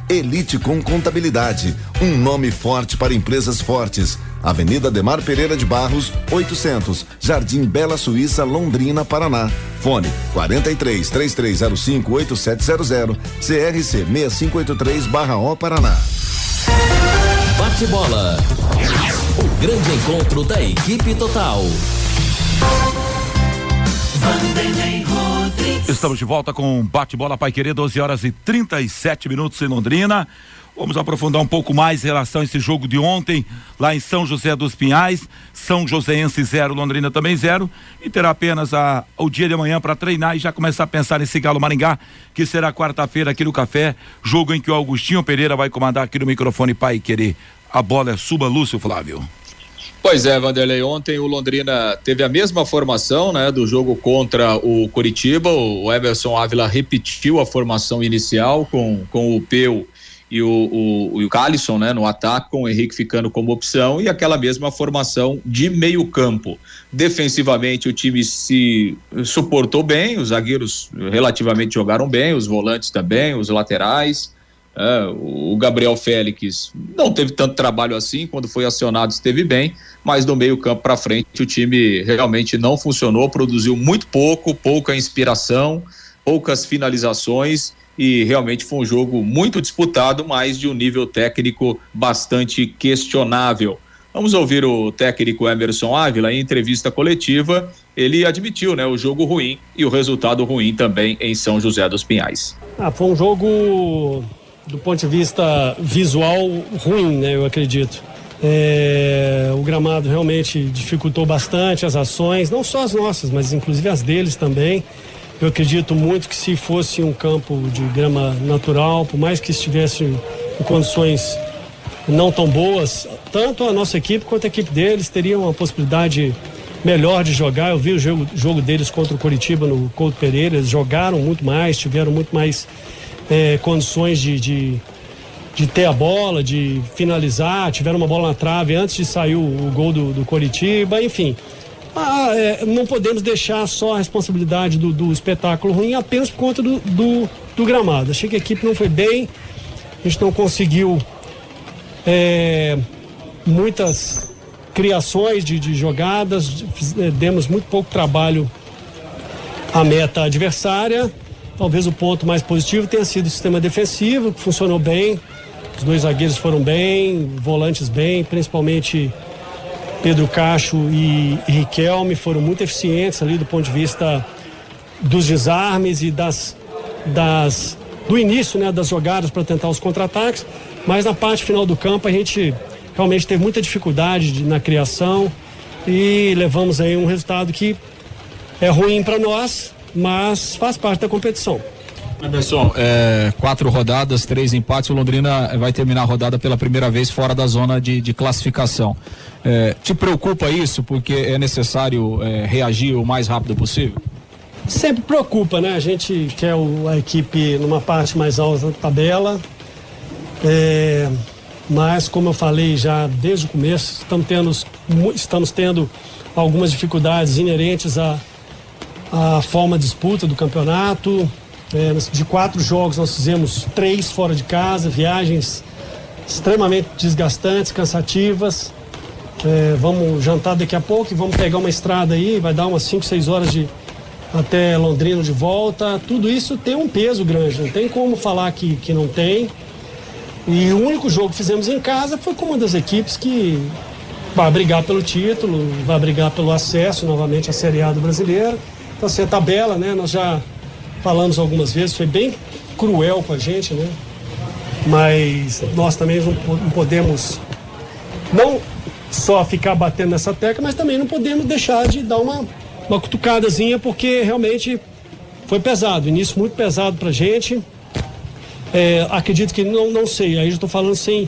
Elite com Contabilidade, um nome forte para empresas fortes. Avenida Demar Pereira de Barros, 800, Jardim Bela Suíça, Londrina, Paraná. Fone 43 3305 8700, CRC 6583/O Paraná. Bate bola. O grande encontro da equipe total. Vanderlei Estamos de volta com Bate-Bola Pai Querer, 12 horas e 37 minutos em Londrina. Vamos aprofundar um pouco mais em relação a esse jogo de ontem, lá em São José dos Pinhais. São Joséense zero, Londrina também zero. E terá apenas a, o dia de amanhã para treinar e já começar a pensar nesse Galo Maringá, que será quarta-feira aqui no Café. Jogo em que o Augustinho Pereira vai comandar aqui no microfone Pai Querer. A bola é suba, Lúcio Flávio. Pois é, Vanderlei. Ontem o Londrina teve a mesma formação, né, do jogo contra o Curitiba. O Everson Ávila repetiu a formação inicial com, com o Peu e o, o, o Calisson, né, no ataque, com o Henrique ficando como opção e aquela mesma formação de meio campo. Defensivamente o time se suportou bem, os zagueiros relativamente jogaram bem, os volantes também, os laterais. É, o Gabriel Félix não teve tanto trabalho assim, quando foi acionado esteve bem, mas do meio campo para frente o time realmente não funcionou, produziu muito pouco, pouca inspiração, poucas finalizações e realmente foi um jogo muito disputado, mas de um nível técnico bastante questionável. Vamos ouvir o técnico Emerson Ávila em entrevista coletiva. Ele admitiu né, o jogo ruim e o resultado ruim também em São José dos Pinhais. Ah, foi um jogo do ponto de vista visual ruim, né, eu acredito. É, o gramado realmente dificultou bastante as ações, não só as nossas, mas inclusive as deles também. Eu acredito muito que se fosse um campo de grama natural, por mais que estivesse em condições não tão boas, tanto a nossa equipe quanto a equipe deles teriam uma possibilidade melhor de jogar. Eu vi o jogo, jogo deles contra o Coritiba no Couto Pereira, eles jogaram muito mais, tiveram muito mais é, condições de, de, de, ter a bola, de finalizar, tiveram uma bola na trave antes de sair o, o gol do, do Coritiba, enfim. Ah, é, não podemos deixar só a responsabilidade do, do espetáculo ruim apenas por conta do, do, do, gramado. Achei que a equipe não foi bem, a gente não conseguiu é, muitas criações de, de jogadas, é, demos muito pouco trabalho à meta adversária. Talvez o ponto mais positivo tenha sido o sistema defensivo, que funcionou bem. Os dois zagueiros foram bem, volantes bem, principalmente Pedro Cacho e, e Riquelme foram muito eficientes ali do ponto de vista dos desarmes e das, das do início né, das jogadas para tentar os contra-ataques, mas na parte final do campo a gente realmente teve muita dificuldade de, na criação e levamos aí um resultado que é ruim para nós, mas faz parte da competição. Anderson, é, quatro rodadas, três empates. O Londrina vai terminar a rodada pela primeira vez fora da zona de, de classificação. É, te preocupa isso porque é necessário é, reagir o mais rápido possível? Sempre preocupa, né? A gente quer o, a equipe numa parte mais alta da tabela. É, mas, como eu falei já desde o começo, estamos tendo, estamos tendo algumas dificuldades inerentes à, à forma disputa do campeonato. É, de quatro jogos, nós fizemos três fora de casa, viagens extremamente desgastantes, cansativas. É, vamos jantar daqui a pouco e vamos pegar uma estrada aí, vai dar umas 5, 6 horas de até Londrina de volta. Tudo isso tem um peso grande, não tem como falar que, que não tem. E o único jogo que fizemos em casa foi com uma das equipes que vai brigar pelo título, vai brigar pelo acesso novamente à Série A do brasileiro. Então, assim, a tabela, né? Nós já falamos algumas vezes, foi bem cruel com a gente, né? Mas nós também não, podemos não só ficar batendo nessa tecla, mas também não podemos deixar de dar uma, uma cutucadazinha, porque realmente foi pesado, início muito pesado pra gente. É, acredito que não, não sei, aí já estou falando sem,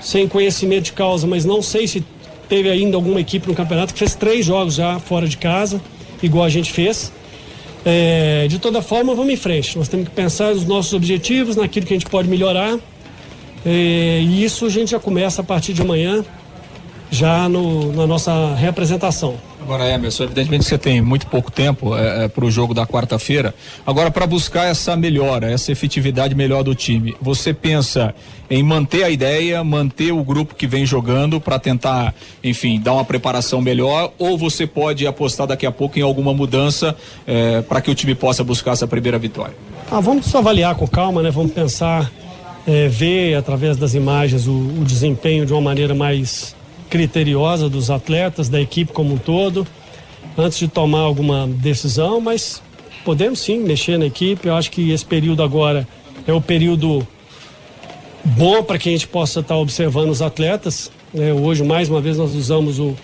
sem conhecimento de causa, mas não sei se teve ainda alguma equipe no campeonato que fez três jogos já fora de casa, igual a gente fez. É, de toda forma, vamos em frente. Nós temos que pensar nos nossos objetivos, naquilo que a gente pode melhorar. É, e isso a gente já começa a partir de amanhã, já no, na nossa representação. Agora, Emerson, evidentemente você tem muito pouco tempo é, é para o jogo da quarta-feira. Agora, para buscar essa melhora, essa efetividade melhor do time, você pensa em manter a ideia, manter o grupo que vem jogando para tentar, enfim, dar uma preparação melhor, ou você pode apostar daqui a pouco em alguma mudança é, para que o time possa buscar essa primeira vitória? Ah, vamos avaliar com calma, né? Vamos pensar, é, ver através das imagens o, o desempenho de uma maneira mais criteriosa dos atletas, da equipe como um todo, antes de tomar alguma decisão, mas podemos sim mexer na equipe. Eu acho que esse período agora é o período bom para que a gente possa estar observando os atletas. É, hoje, mais uma vez, nós usamos o,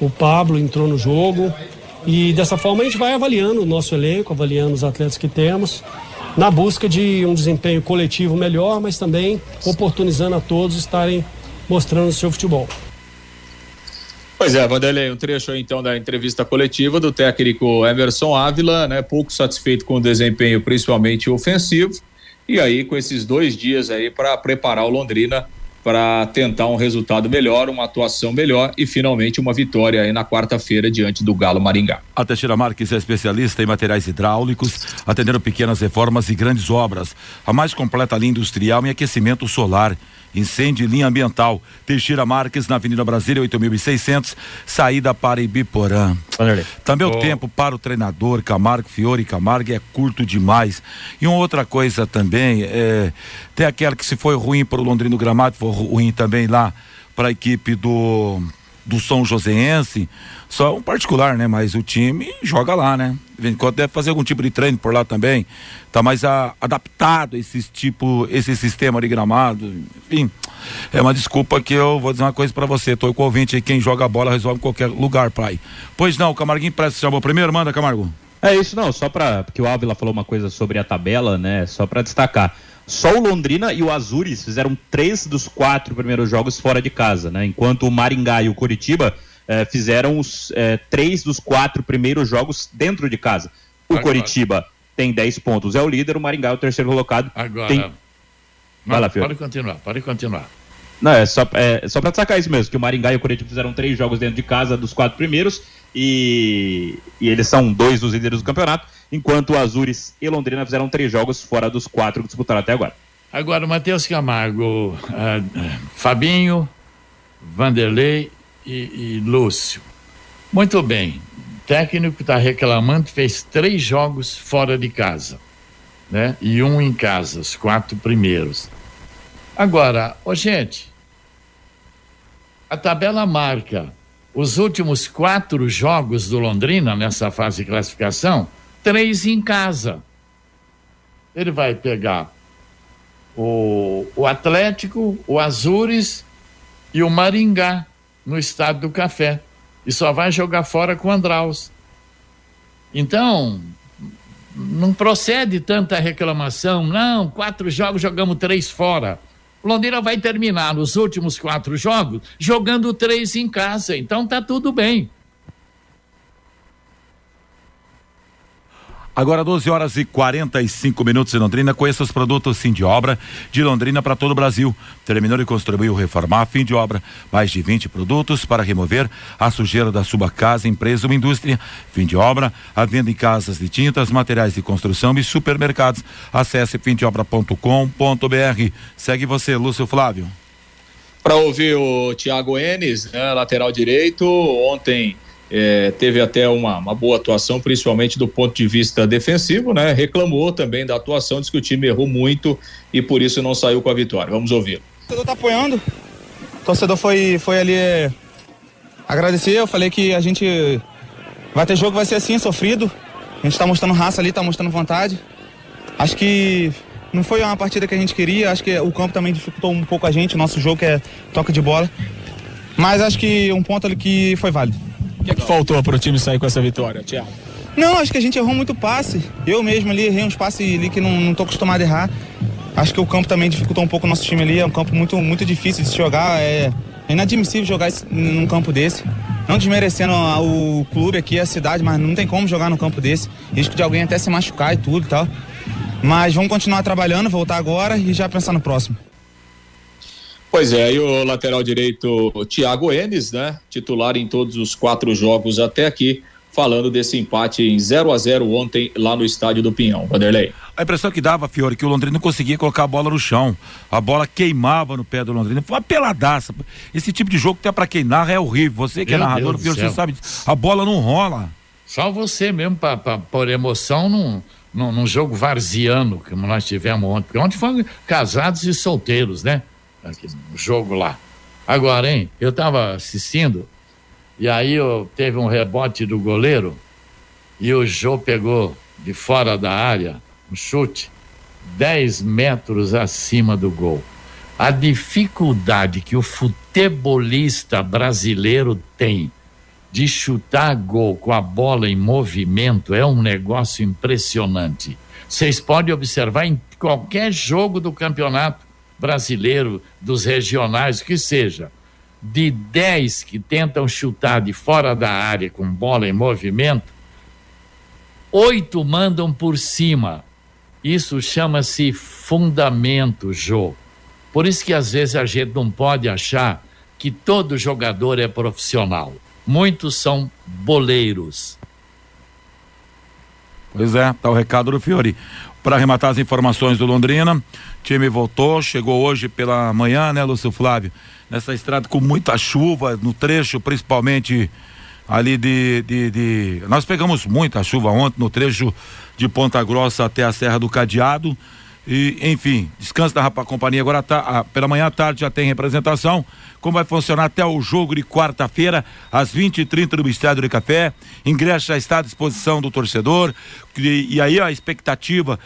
o Pablo, entrou no jogo. E dessa forma a gente vai avaliando o nosso elenco, avaliando os atletas que temos, na busca de um desempenho coletivo melhor, mas também oportunizando a todos estarem mostrando o seu futebol. Pois é, Vanderlei, um trecho aí então da entrevista coletiva do técnico Emerson Ávila, né? Pouco satisfeito com o desempenho, principalmente ofensivo, e aí com esses dois dias aí para preparar o Londrina para tentar um resultado melhor, uma atuação melhor e finalmente uma vitória aí na quarta-feira diante do Galo Maringá. A Teixeira Marques é especialista em materiais hidráulicos, atendendo pequenas reformas e grandes obras. A mais completa linha industrial em aquecimento solar incêndio em linha ambiental. Teixeira Marques, na Avenida Brasília, 8.600, saída para Ibiporã. Também oh. o tempo para o treinador Camargo, Fiore Camargo, é curto demais. E uma outra coisa também, é, tem aquela que se foi ruim para o Londrino Gramado, foi ruim também lá para a equipe do do São Joséense, só um particular, né? Mas o time joga lá, né? Enquanto deve fazer algum tipo de treino por lá também. Tá mais a, adaptado a esse tipo, esse sistema de gramado. Enfim, é uma desculpa que eu vou dizer uma coisa para você. Tô com o ouvinte aí, quem joga bola resolve em qualquer lugar, pai. Pois não, Camarguinho que chamou primeiro, manda, Camargo. É isso, não, só para porque o Ávila falou uma coisa sobre a tabela, né? Só para destacar. Só o Londrina e o Azures fizeram três dos quatro primeiros jogos fora de casa, né? Enquanto o Maringá e o Curitiba eh, fizeram os eh, três dos quatro primeiros jogos dentro de casa. O Agora. Curitiba tem 10 pontos, é o líder, o Maringá é o terceiro colocado. Agora. Tem... Não, lá, pode continuar, pode continuar. Não, é só, é, só pra destacar isso mesmo, que o Maringá e o Curitiba fizeram três jogos dentro de casa dos quatro primeiros e, e eles são dois dos líderes do campeonato, enquanto o Azures e Londrina fizeram três jogos fora dos quatro que disputaram até agora. Agora, Matheus Camargo, ah, Fabinho, Vanderlei e, e Lúcio. Muito bem. O técnico está reclamando, fez três jogos fora de casa, né? E um em casa, os quatro primeiros. Agora, ô gente, a tabela marca os últimos quatro jogos do Londrina nessa fase de classificação, três em casa. Ele vai pegar o, o Atlético, o Azures e o Maringá no Estádio do Café. E só vai jogar fora com o Andraus. Então, não procede tanta reclamação. Não, quatro jogos, jogamos três fora. Londrina vai terminar nos últimos quatro jogos jogando três em casa. Então tá tudo bem. Agora 12 horas e 45 minutos em Londrina. Conheça os produtos Fim de Obra de Londrina para todo o Brasil. Terminou de construir ou reformar Fim de Obra. Mais de 20 produtos para remover a sujeira da sua casa, empresa ou indústria. Fim de Obra, a venda em casas de tintas, materiais de construção e supermercados. Acesse fimdeobra.com.br. Segue você, Lúcio Flávio. Para ouvir o Thiago Enes, né, lateral direito, ontem é, teve até uma, uma, boa atuação, principalmente do ponto de vista defensivo, né? Reclamou também da atuação, disse que o time errou muito e por isso não saiu com a vitória. Vamos ouvir. O torcedor tá apoiando, o torcedor foi, foi ali é, agradecer, eu falei que a gente vai ter jogo, vai ser assim, sofrido, a gente tá mostrando raça ali, tá mostrando vontade, acho que não foi uma partida que a gente queria, acho que o campo também dificultou um pouco a gente, o nosso jogo que é toca de bola, mas acho que um ponto ali que foi válido. O que, é que faltou para o time sair com essa vitória, Thiago? Não, acho que a gente errou muito passe. Eu mesmo ali errei uns passes ali que não, não tô acostumado a errar. Acho que o campo também dificultou um pouco o nosso time ali. É um campo muito, muito difícil de se jogar. É inadmissível jogar esse, num campo desse. Não desmerecendo o clube aqui, a cidade, mas não tem como jogar num campo desse. Risco de alguém até se machucar e tudo e tal. Mas vamos continuar trabalhando, voltar agora e já pensar no próximo. Pois é, e o lateral direito Thiago Enes, né? Titular em todos os quatro jogos até aqui, falando desse empate em 0 a 0 ontem lá no estádio do Pinhão. Vanderlei. A impressão que dava, Fiore, que o Londrina não conseguia colocar a bola no chão. A bola queimava no pé do Londrina. Foi uma peladaça. Esse tipo de jogo que é pra queimar é horrível. Você que Meu é narrador, Fiore, você sabe. A bola não rola. Só você mesmo para pôr emoção num, num, num jogo varziano, como nós tivemos ontem. Porque ontem foram casados e solteiros, né? No jogo lá. Agora, hein? Eu estava assistindo e aí eu, teve um rebote do goleiro e o Jô pegou de fora da área um chute 10 metros acima do gol. A dificuldade que o futebolista brasileiro tem de chutar gol com a bola em movimento é um negócio impressionante. Vocês podem observar em qualquer jogo do campeonato brasileiro, dos regionais, que seja. De 10 que tentam chutar de fora da área com bola em movimento, oito mandam por cima. Isso chama-se fundamento, Jô. Por isso que às vezes a gente não pode achar que todo jogador é profissional. Muitos são boleiros. Pois é, tá o recado do Fiore. Para arrematar as informações do Londrina, time voltou, chegou hoje pela manhã, né, Lúcio Flávio? Nessa estrada com muita chuva, no trecho principalmente ali de, de, de- Nós pegamos muita chuva ontem no trecho de Ponta Grossa até a Serra do Cadeado. E, enfim, descanso da Rapa Companhia agora tá, ah, pela manhã à tarde já tem representação. Como vai funcionar até o jogo de quarta-feira, às 20h30 no Estádio de Café. Ingresso já está à disposição do torcedor. E, e aí a expectativa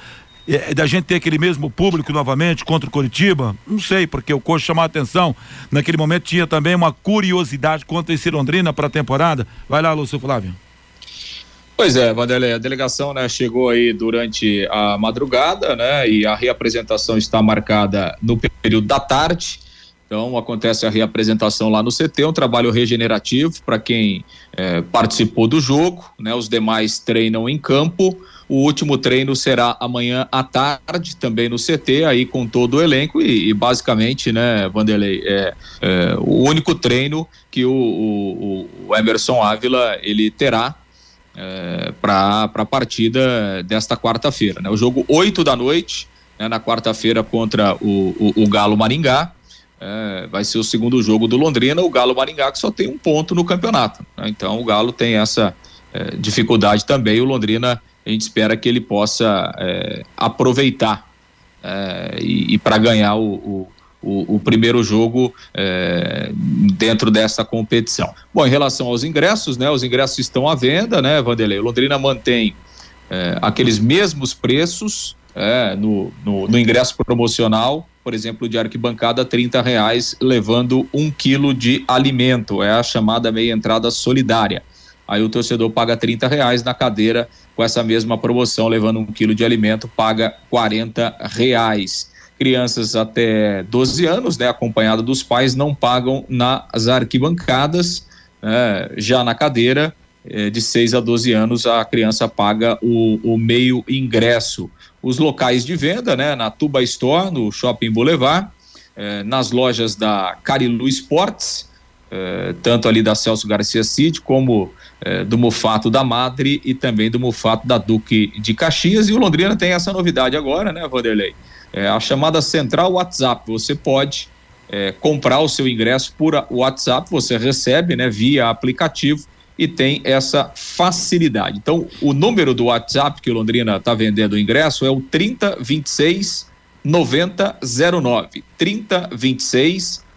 é, da gente ter aquele mesmo público novamente contra o Coritiba? Não sei, porque o coach chamou a atenção. Naquele momento tinha também uma curiosidade contra esse Londrina para a temporada. Vai lá, Lúcio Flávio. Pois é, Vanderlei, a delegação né, chegou aí durante a madrugada, né? E a reapresentação está marcada no período da tarde. Então acontece a reapresentação lá no CT, um trabalho regenerativo para quem é, participou do jogo, né? Os demais treinam em campo. O último treino será amanhã à tarde, também no CT, aí com todo o elenco e, e basicamente, né, Vanderlei, é, é, o único treino que o, o, o Emerson Ávila ele terá é, para a partida desta quarta-feira. Né? O jogo 8 da noite, né, na quarta-feira, contra o, o, o Galo Maringá. É, vai ser o segundo jogo do Londrina, o Galo Maringá que só tem um ponto no campeonato. Né? Então o Galo tem essa é, dificuldade também. O Londrina a gente espera que ele possa é, aproveitar é, e, e para ganhar o, o, o, primeiro jogo é, dentro dessa competição. Bom, em relação aos ingressos, né? Os ingressos estão à venda, né, Vanderlei? Londrina mantém é, aqueles mesmos preços é, no, no, no, ingresso promocional, por exemplo, de arquibancada, trinta reais, levando um quilo de alimento. É a chamada meia entrada solidária. Aí o torcedor paga trinta reais na cadeira com essa mesma promoção, levando um quilo de alimento, paga quarenta reais crianças até 12 anos, né, acompanhado dos pais, não pagam nas arquibancadas, né, já na cadeira, eh, de 6 a 12 anos, a criança paga o, o, meio ingresso. Os locais de venda, né, na Tuba Store, no Shopping Boulevard, eh, nas lojas da Carilu Sports, eh, tanto ali da Celso Garcia Cid, como do Mufato da Madre e também do Mufato da Duque de Caxias. E o Londrina tem essa novidade agora, né, Vanderlei? é, a chamada central WhatsApp. Você pode é, comprar o seu ingresso por WhatsApp, você recebe né, via aplicativo e tem essa facilidade. Então, o número do WhatsApp que o Londrina está vendendo o ingresso é o 3026 9009. 3026 9009.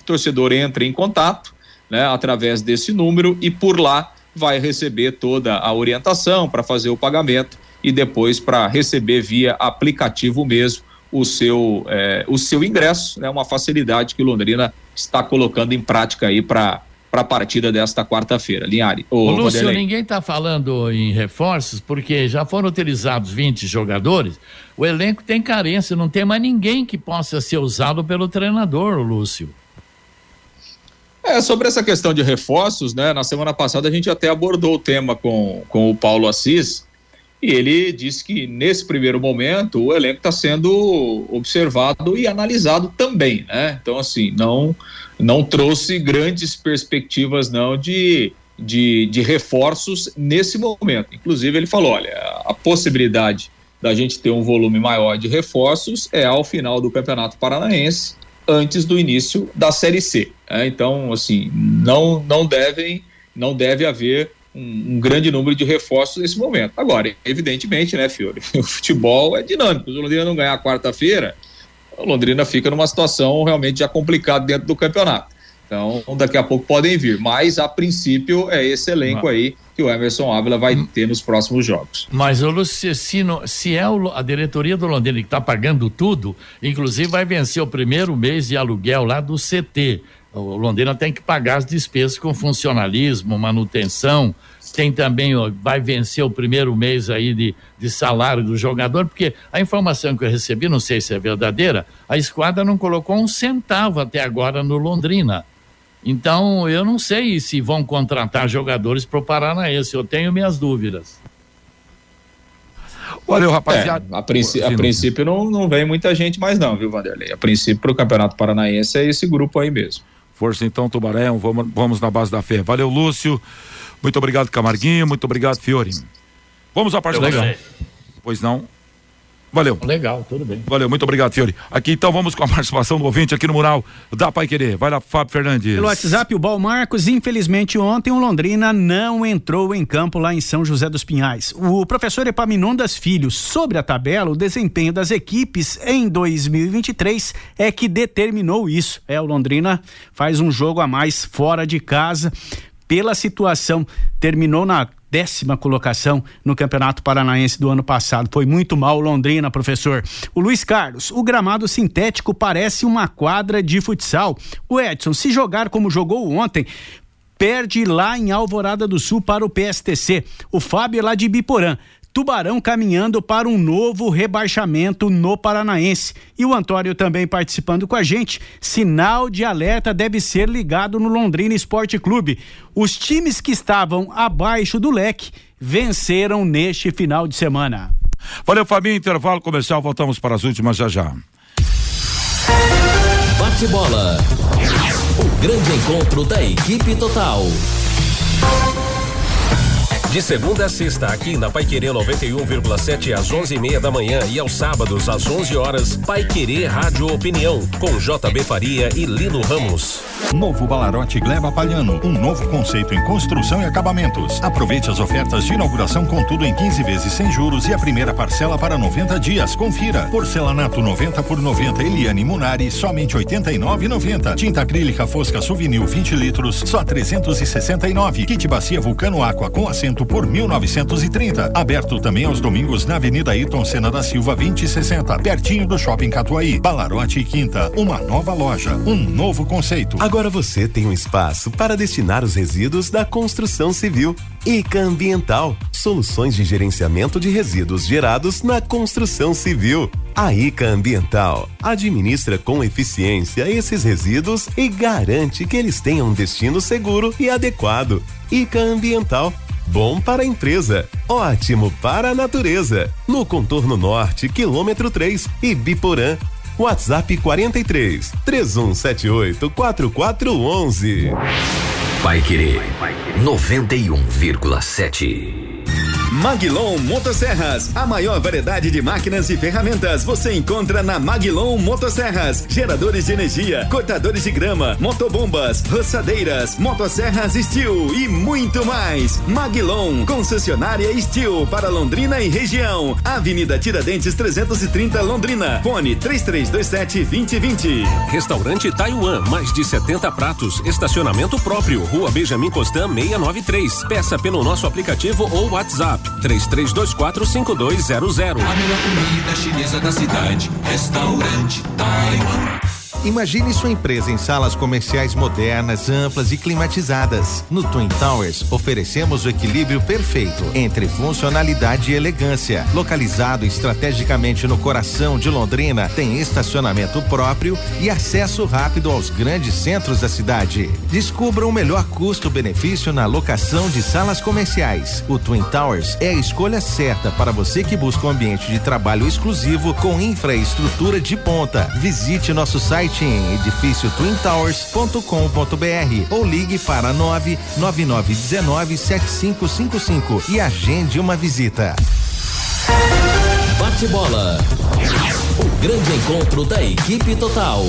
O torcedor entra em contato né, através desse número e por lá vai receber toda a orientação para fazer o pagamento e depois para receber via aplicativo mesmo o seu, é, o seu ingresso, né? Uma facilidade que Londrina está colocando em prática aí para para a partida desta quarta-feira. Linhari. Ô, Lúcio, Vanderlei. ninguém está falando em reforços porque já foram utilizados 20 jogadores. O elenco tem carência, não tem mais ninguém que possa ser usado pelo treinador, Lúcio. É, sobre essa questão de reforços, né? Na semana passada a gente até abordou o tema com, com o Paulo Assis e ele disse que nesse primeiro momento o elenco está sendo observado e analisado também, né? Então assim não não trouxe grandes perspectivas não de, de, de reforços nesse momento. Inclusive ele falou, olha, a possibilidade da gente ter um volume maior de reforços é ao final do Campeonato Paranaense, antes do início da Série C. Né? Então assim não não devem não deve haver um, um, grande número de reforços nesse momento. Agora, evidentemente, né, Fiore, o futebol é dinâmico. Se o Londrina não ganhar quarta-feira, o Londrina fica numa situação realmente já complicada dentro do campeonato. Então, daqui a pouco podem vir. Mas, a princípio, é esse elenco aí que o Emerson Ávila vai hum. ter nos próximos jogos. Mas, o Lúcio, se, se é a diretoria do Londrina que está pagando tudo, inclusive vai vencer o primeiro mês de aluguel lá do CT. O Londrina tem que pagar as despesas com funcionalismo, manutenção, tem também, ó, vai vencer o primeiro mês aí de, de salário do jogador, porque a informação que eu recebi, não sei se é verdadeira, a esquadra não colocou um centavo até agora no Londrina. Então, eu não sei se vão contratar jogadores para o Paranaense, eu tenho minhas dúvidas. Valeu, rapaziada. É, a, princípio, a princípio não, não vem muita gente mais não, viu, Vanderlei? A princípio para o Campeonato Paranaense é esse grupo aí mesmo. Força então, Tubarão, vamos, vamos na base da fé. Valeu, Lúcio. Muito obrigado, Camarguinho. Muito obrigado, Fiore. Vamos à participação. Legal. Pois não. Valeu. Legal, tudo bem. Valeu, muito obrigado, Fiore. Aqui então vamos com a participação do ouvinte aqui no mural da Pai Querer. Vai lá, Fábio Fernandes. Pelo WhatsApp, o Bal Marcos, infelizmente ontem o Londrina não entrou em campo lá em São José dos Pinhais. O professor Epaminondas Filho, sobre a tabela, o desempenho das equipes em 2023 é que determinou isso. É, o Londrina faz um jogo a mais fora de casa pela situação, terminou na décima colocação no Campeonato Paranaense do ano passado. Foi muito mal Londrina, professor. O Luiz Carlos, o gramado sintético parece uma quadra de futsal. O Edson, se jogar como jogou ontem, perde lá em Alvorada do Sul para o PSTC. O Fábio é lá de Biporã. Tubarão caminhando para um novo rebaixamento no Paranaense. E o Antônio também participando com a gente. Sinal de alerta deve ser ligado no Londrina Esporte Clube. Os times que estavam abaixo do leque venceram neste final de semana. Valeu, Fabinho. Intervalo comercial. Voltamos para as últimas já já. Bate bola. O grande encontro da equipe total. De segunda a sexta, aqui na Pai Querer 91,7 às 11:30 da manhã e aos sábados às 11 horas, Pai Querer Rádio Opinião com JB Faria e Lino Ramos. Novo Balarote Gleba Palhano, um novo conceito em construção e acabamentos. Aproveite as ofertas de inauguração com tudo em 15 vezes sem juros e a primeira parcela para 90 dias. Confira. Porcelanato 90 por 90 Eliane Munari, somente 89,90. Tinta acrílica Fosca Souvenir 20 litros, só 369. Kit bacia Vulcano Aqua com assento por 1930. Aberto também aos domingos na Avenida Ayrton Senna da Silva 2060, pertinho do Shopping Catuaí. Balarote e Quinta, uma nova loja, um novo conceito. Agora você tem um espaço para destinar os resíduos da construção civil. ICA Ambiental, soluções de gerenciamento de resíduos gerados na construção civil. A ICA Ambiental administra com eficiência esses resíduos e garante que eles tenham um destino seguro e adequado. ICA Ambiental Bom para a empresa, ótimo para a natureza. No contorno norte, quilômetro 3 e Biporã. WhatsApp 43 3178 4411. Vai querer 91,7. Maglon Motosserras, a maior variedade de máquinas e ferramentas você encontra na Maglon Motosserras. Geradores de energia, cortadores de grama, motobombas, roçadeiras, motosserras Steel e muito mais. Maglon, concessionária Steel para Londrina e região. Avenida Tiradentes 330 Londrina. Fone 3327 2020. Restaurante Taiwan, mais de 70 pratos, estacionamento próprio, Rua Benjamin Constant 693. Peça pelo nosso aplicativo ou WhatsApp 33245200. A melhor comida chinesa da cidade, restaurante Taiwan. Imagine sua empresa em salas comerciais modernas, amplas e climatizadas. No Twin Towers, oferecemos o equilíbrio perfeito entre funcionalidade e elegância. Localizado estrategicamente no coração de Londrina, tem estacionamento próprio e acesso rápido aos grandes centros da cidade. Descubra o melhor custo-benefício na locação de salas comerciais. O Twin Towers é a escolha certa para você que busca um ambiente de trabalho exclusivo com infraestrutura de ponta. Visite nosso site em edifício twintowers.com.br ou ligue para 99919 7555 e agende uma visita. Bate bola. O grande encontro da equipe total.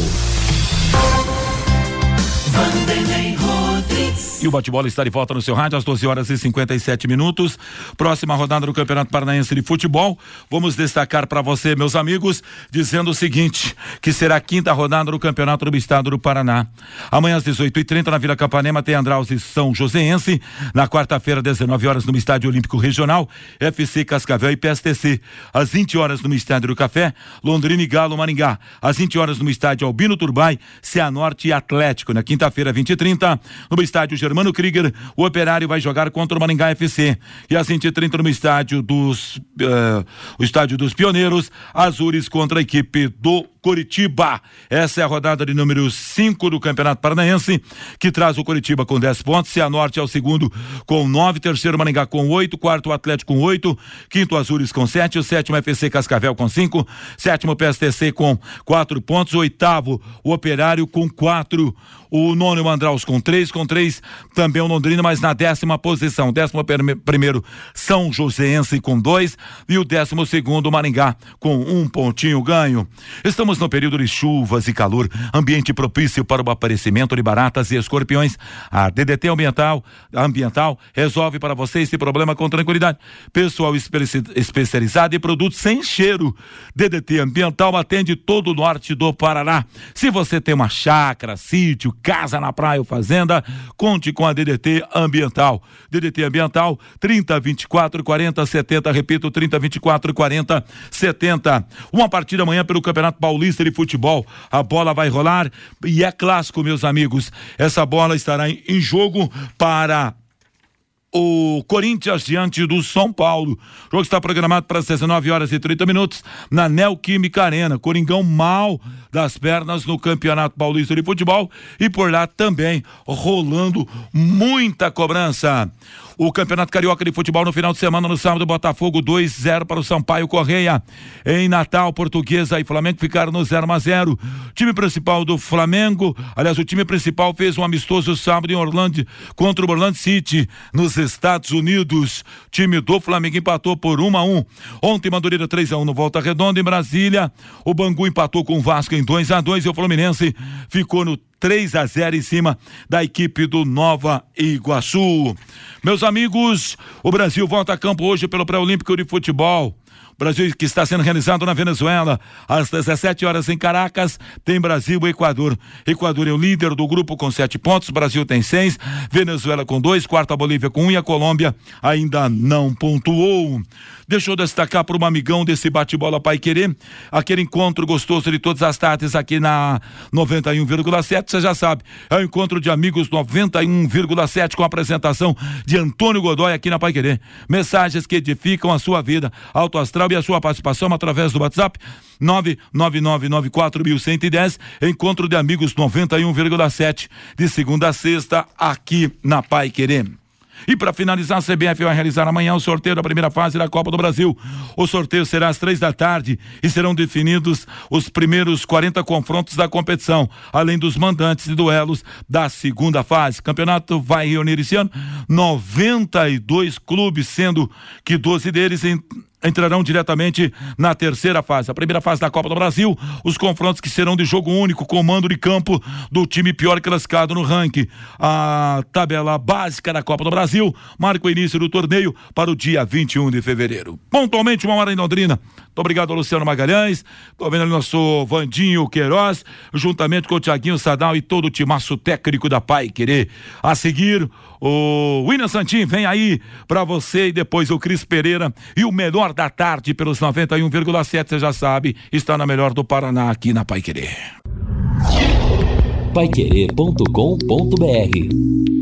Vanderlei Rodrigues. E o bate-bola está de volta no seu rádio às 12 horas e 57 minutos. Próxima rodada do Campeonato Paranaense de Futebol. Vamos destacar para você, meus amigos, dizendo o seguinte: que será a quinta rodada do Campeonato do Estado do Paraná. Amanhã às 18h30 na Vila Capanema tem Andraus e São Joséense. Na quarta-feira, 19 horas, no Estádio Olímpico Regional, FC Cascavel e PSTC. Às 20 horas no Estádio do Café, Londrina e Galo Maringá. Às 20 horas no Estádio Albino Turbai, Cianorte e Atlético. Na quinta-feira, 20 e 30 no Estádio Germano Krieger, o Operário vai jogar contra o Maringá FC. E às 20 e 30 no Estádio dos uh, o Estádio dos Pioneiros, Azures contra a equipe do Coritiba. Essa é a rodada de número 5 do Campeonato Paranaense, que traz o Coritiba com 10 pontos, Cianorte é o segundo com 9, terceiro Maringá com 8, quarto Atlético com 8, quinto Azures com 7, o sétimo FC Cascavel com 5, sétimo PSTC com 4 pontos, oitavo o Operário com 4, o nono Mandraus com 3, com 3 também o Londrina, mas na décima posição, décimo primeiro São Joséense com 2 e o décimo segundo Maringá com um pontinho ganho. Estamos no período de chuvas e calor, ambiente propício para o aparecimento de baratas e escorpiões. A DDT Ambiental, ambiental resolve para você esse problema com tranquilidade. Pessoal especi especializado em produtos sem cheiro. DDT Ambiental atende todo o norte do Paraná. Se você tem uma chácara, sítio, casa na praia ou fazenda, conte com a DDT Ambiental. DDT Ambiental 30 24 40 70, repito, 30 24 40 70. Uma partida amanhã pelo Campeonato Paulista Paulista de Futebol. A bola vai rolar e é clássico, meus amigos. Essa bola estará em, jogo para o Corinthians diante do São Paulo. O jogo está programado para as 19 horas e 30 minutos na Neoquímica Arena. Coringão mal das pernas no Campeonato Paulista de Futebol e por lá também rolando muita cobrança. O Campeonato Carioca de Futebol no final de semana, no sábado, Botafogo 2-0 para o Sampaio Correia. Em Natal, Portuguesa e Flamengo ficaram no 0 a 0 Time principal do Flamengo, aliás, o time principal fez um amistoso sábado em Orlando contra o Orlando City, nos Estados Unidos. Time do Flamengo empatou por 1 a 1 Ontem, Madureira 3 a 1 no Volta Redonda, em Brasília. O Bangu empatou com o Vasco em 2 a 2 e o Fluminense ficou no 3 a 0 em cima da equipe do Nova Iguaçu. Meus amigos, o Brasil volta a campo hoje pelo Pré-Olímpico de Futebol. Brasil que está sendo realizado na Venezuela. Às 17 horas em Caracas, tem Brasil e Equador. Equador é o líder do grupo com sete pontos, Brasil tem seis, Venezuela com dois, quarta Bolívia com um e a Colômbia ainda não pontuou. Deixa eu destacar para um amigão desse bate-bola Pai Querer, aquele encontro gostoso de todas as tardes aqui na 91,7, você já sabe, é o encontro de amigos 91,7 com a apresentação de Antônio Godoy aqui na Pai Querer. Mensagens que edificam a sua vida, Alto Astral e a sua participação através do WhatsApp 999941110, encontro de amigos 91,7 de segunda a sexta aqui na Pai Querer. E para finalizar, a CBF vai realizar amanhã o sorteio da primeira fase da Copa do Brasil. O sorteio será às três da tarde e serão definidos os primeiros 40 confrontos da competição, além dos mandantes e duelos da segunda fase. O campeonato vai reunir esse ano 92 clubes, sendo que 12 deles entrarão diretamente na terceira fase. A primeira fase da Copa do Brasil, os confrontos que serão de jogo único, comando de campo do time pior classificado no ranking. A tabela básica da Copa do Brasil marca o início do torneio para o dia 21 de fevereiro. Pontualmente, uma hora em Londrina. Muito obrigado, Luciano Magalhães. Tô vendo ali nosso Vandinho Queiroz, juntamente com o Tiaguinho Sadal e todo o timaço técnico da Pai Querer. A seguir, o William Santin vem aí para você e depois o Cris Pereira e o melhor da tarde pelos 91,7, você já sabe, está na melhor do Paraná aqui na Pai Querer. Paiquerê.com.br